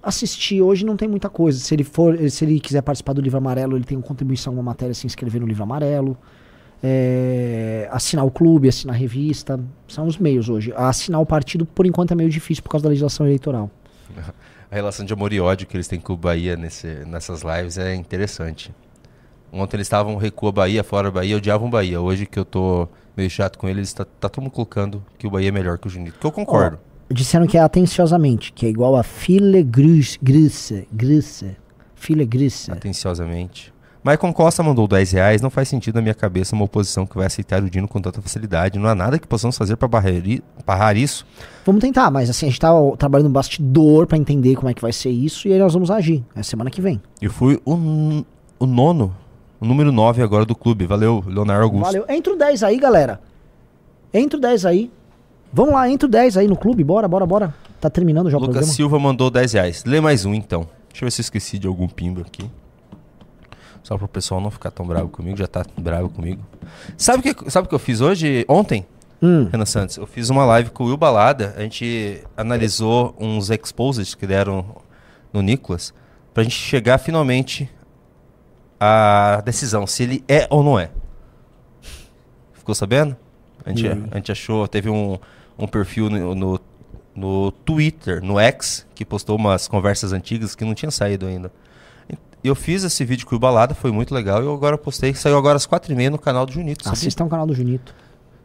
Assistir hoje não tem muita coisa. Se ele for, se ele quiser participar do livro amarelo, ele tem uma contribuição, uma matéria, se inscrever no livro amarelo. É, assinar o clube, assinar a revista, são os meios hoje. Assinar o partido, por enquanto, é meio difícil por causa da legislação eleitoral. A relação de amor e ódio que eles têm com o Bahia nesse, nessas lives é interessante. Ontem eles estavam recua Bahia, fora Bahia, odiavam Bahia. Hoje que eu tô meio chato com eles, tá, tá todo mundo colocando que o Bahia é melhor que o Junito. Que eu concordo. Disseram que é atenciosamente, que é igual a filigrusse, grusse, grusse, filigrusse. Atenciosamente. Maicon Costa mandou 10 reais. Não faz sentido na minha cabeça uma oposição que vai aceitar o Dino com tanta facilidade. Não há nada que possamos fazer para barrar isso. Vamos tentar, mas assim, a gente tá trabalhando no bastidor para entender como é que vai ser isso e aí nós vamos agir. É semana que vem. Eu fui o, o nono, o número 9 agora do clube. Valeu, Leonardo Augusto. Valeu. Entra o 10 aí, galera. Entra o 10 aí. Vamos lá, entra o 10 aí no clube. Bora, bora, bora. Tá terminando já o Lucas programa. Lucas Silva mandou 10 reais. Lê mais um então. Deixa eu ver se eu esqueci de algum pimba aqui. Só para o pessoal não ficar tão bravo comigo, já tá bravo comigo. Sabe o que, sabe que eu fiz hoje? Ontem, hum. Renan Santos, eu fiz uma live com o Will Balada. A gente analisou uns exposes que deram no Nicolas, pra gente chegar finalmente à decisão, se ele é ou não é. Ficou sabendo? A gente, hum. a gente achou, teve um, um perfil no, no, no Twitter, no X, que postou umas conversas antigas que não tinha saído ainda eu fiz esse vídeo com o Balada, foi muito legal. E eu agora postei, saiu agora às quatro e meia no canal do Junito. Assistam o canal do Junito.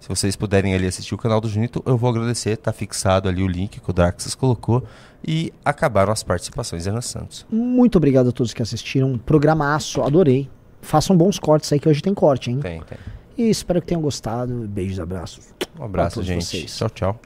Se vocês puderem ali assistir o canal do Junito, eu vou agradecer. Tá fixado ali o link que o Darks colocou. E acabaram as participações, Ana Santos. Muito obrigado a todos que assistiram. Programaço, adorei. Façam bons cortes aí, que hoje tem corte, hein? Tem, tem. E espero que tenham gostado. Beijos, abraços. Um abraço, gente. Vocês. Tchau, tchau.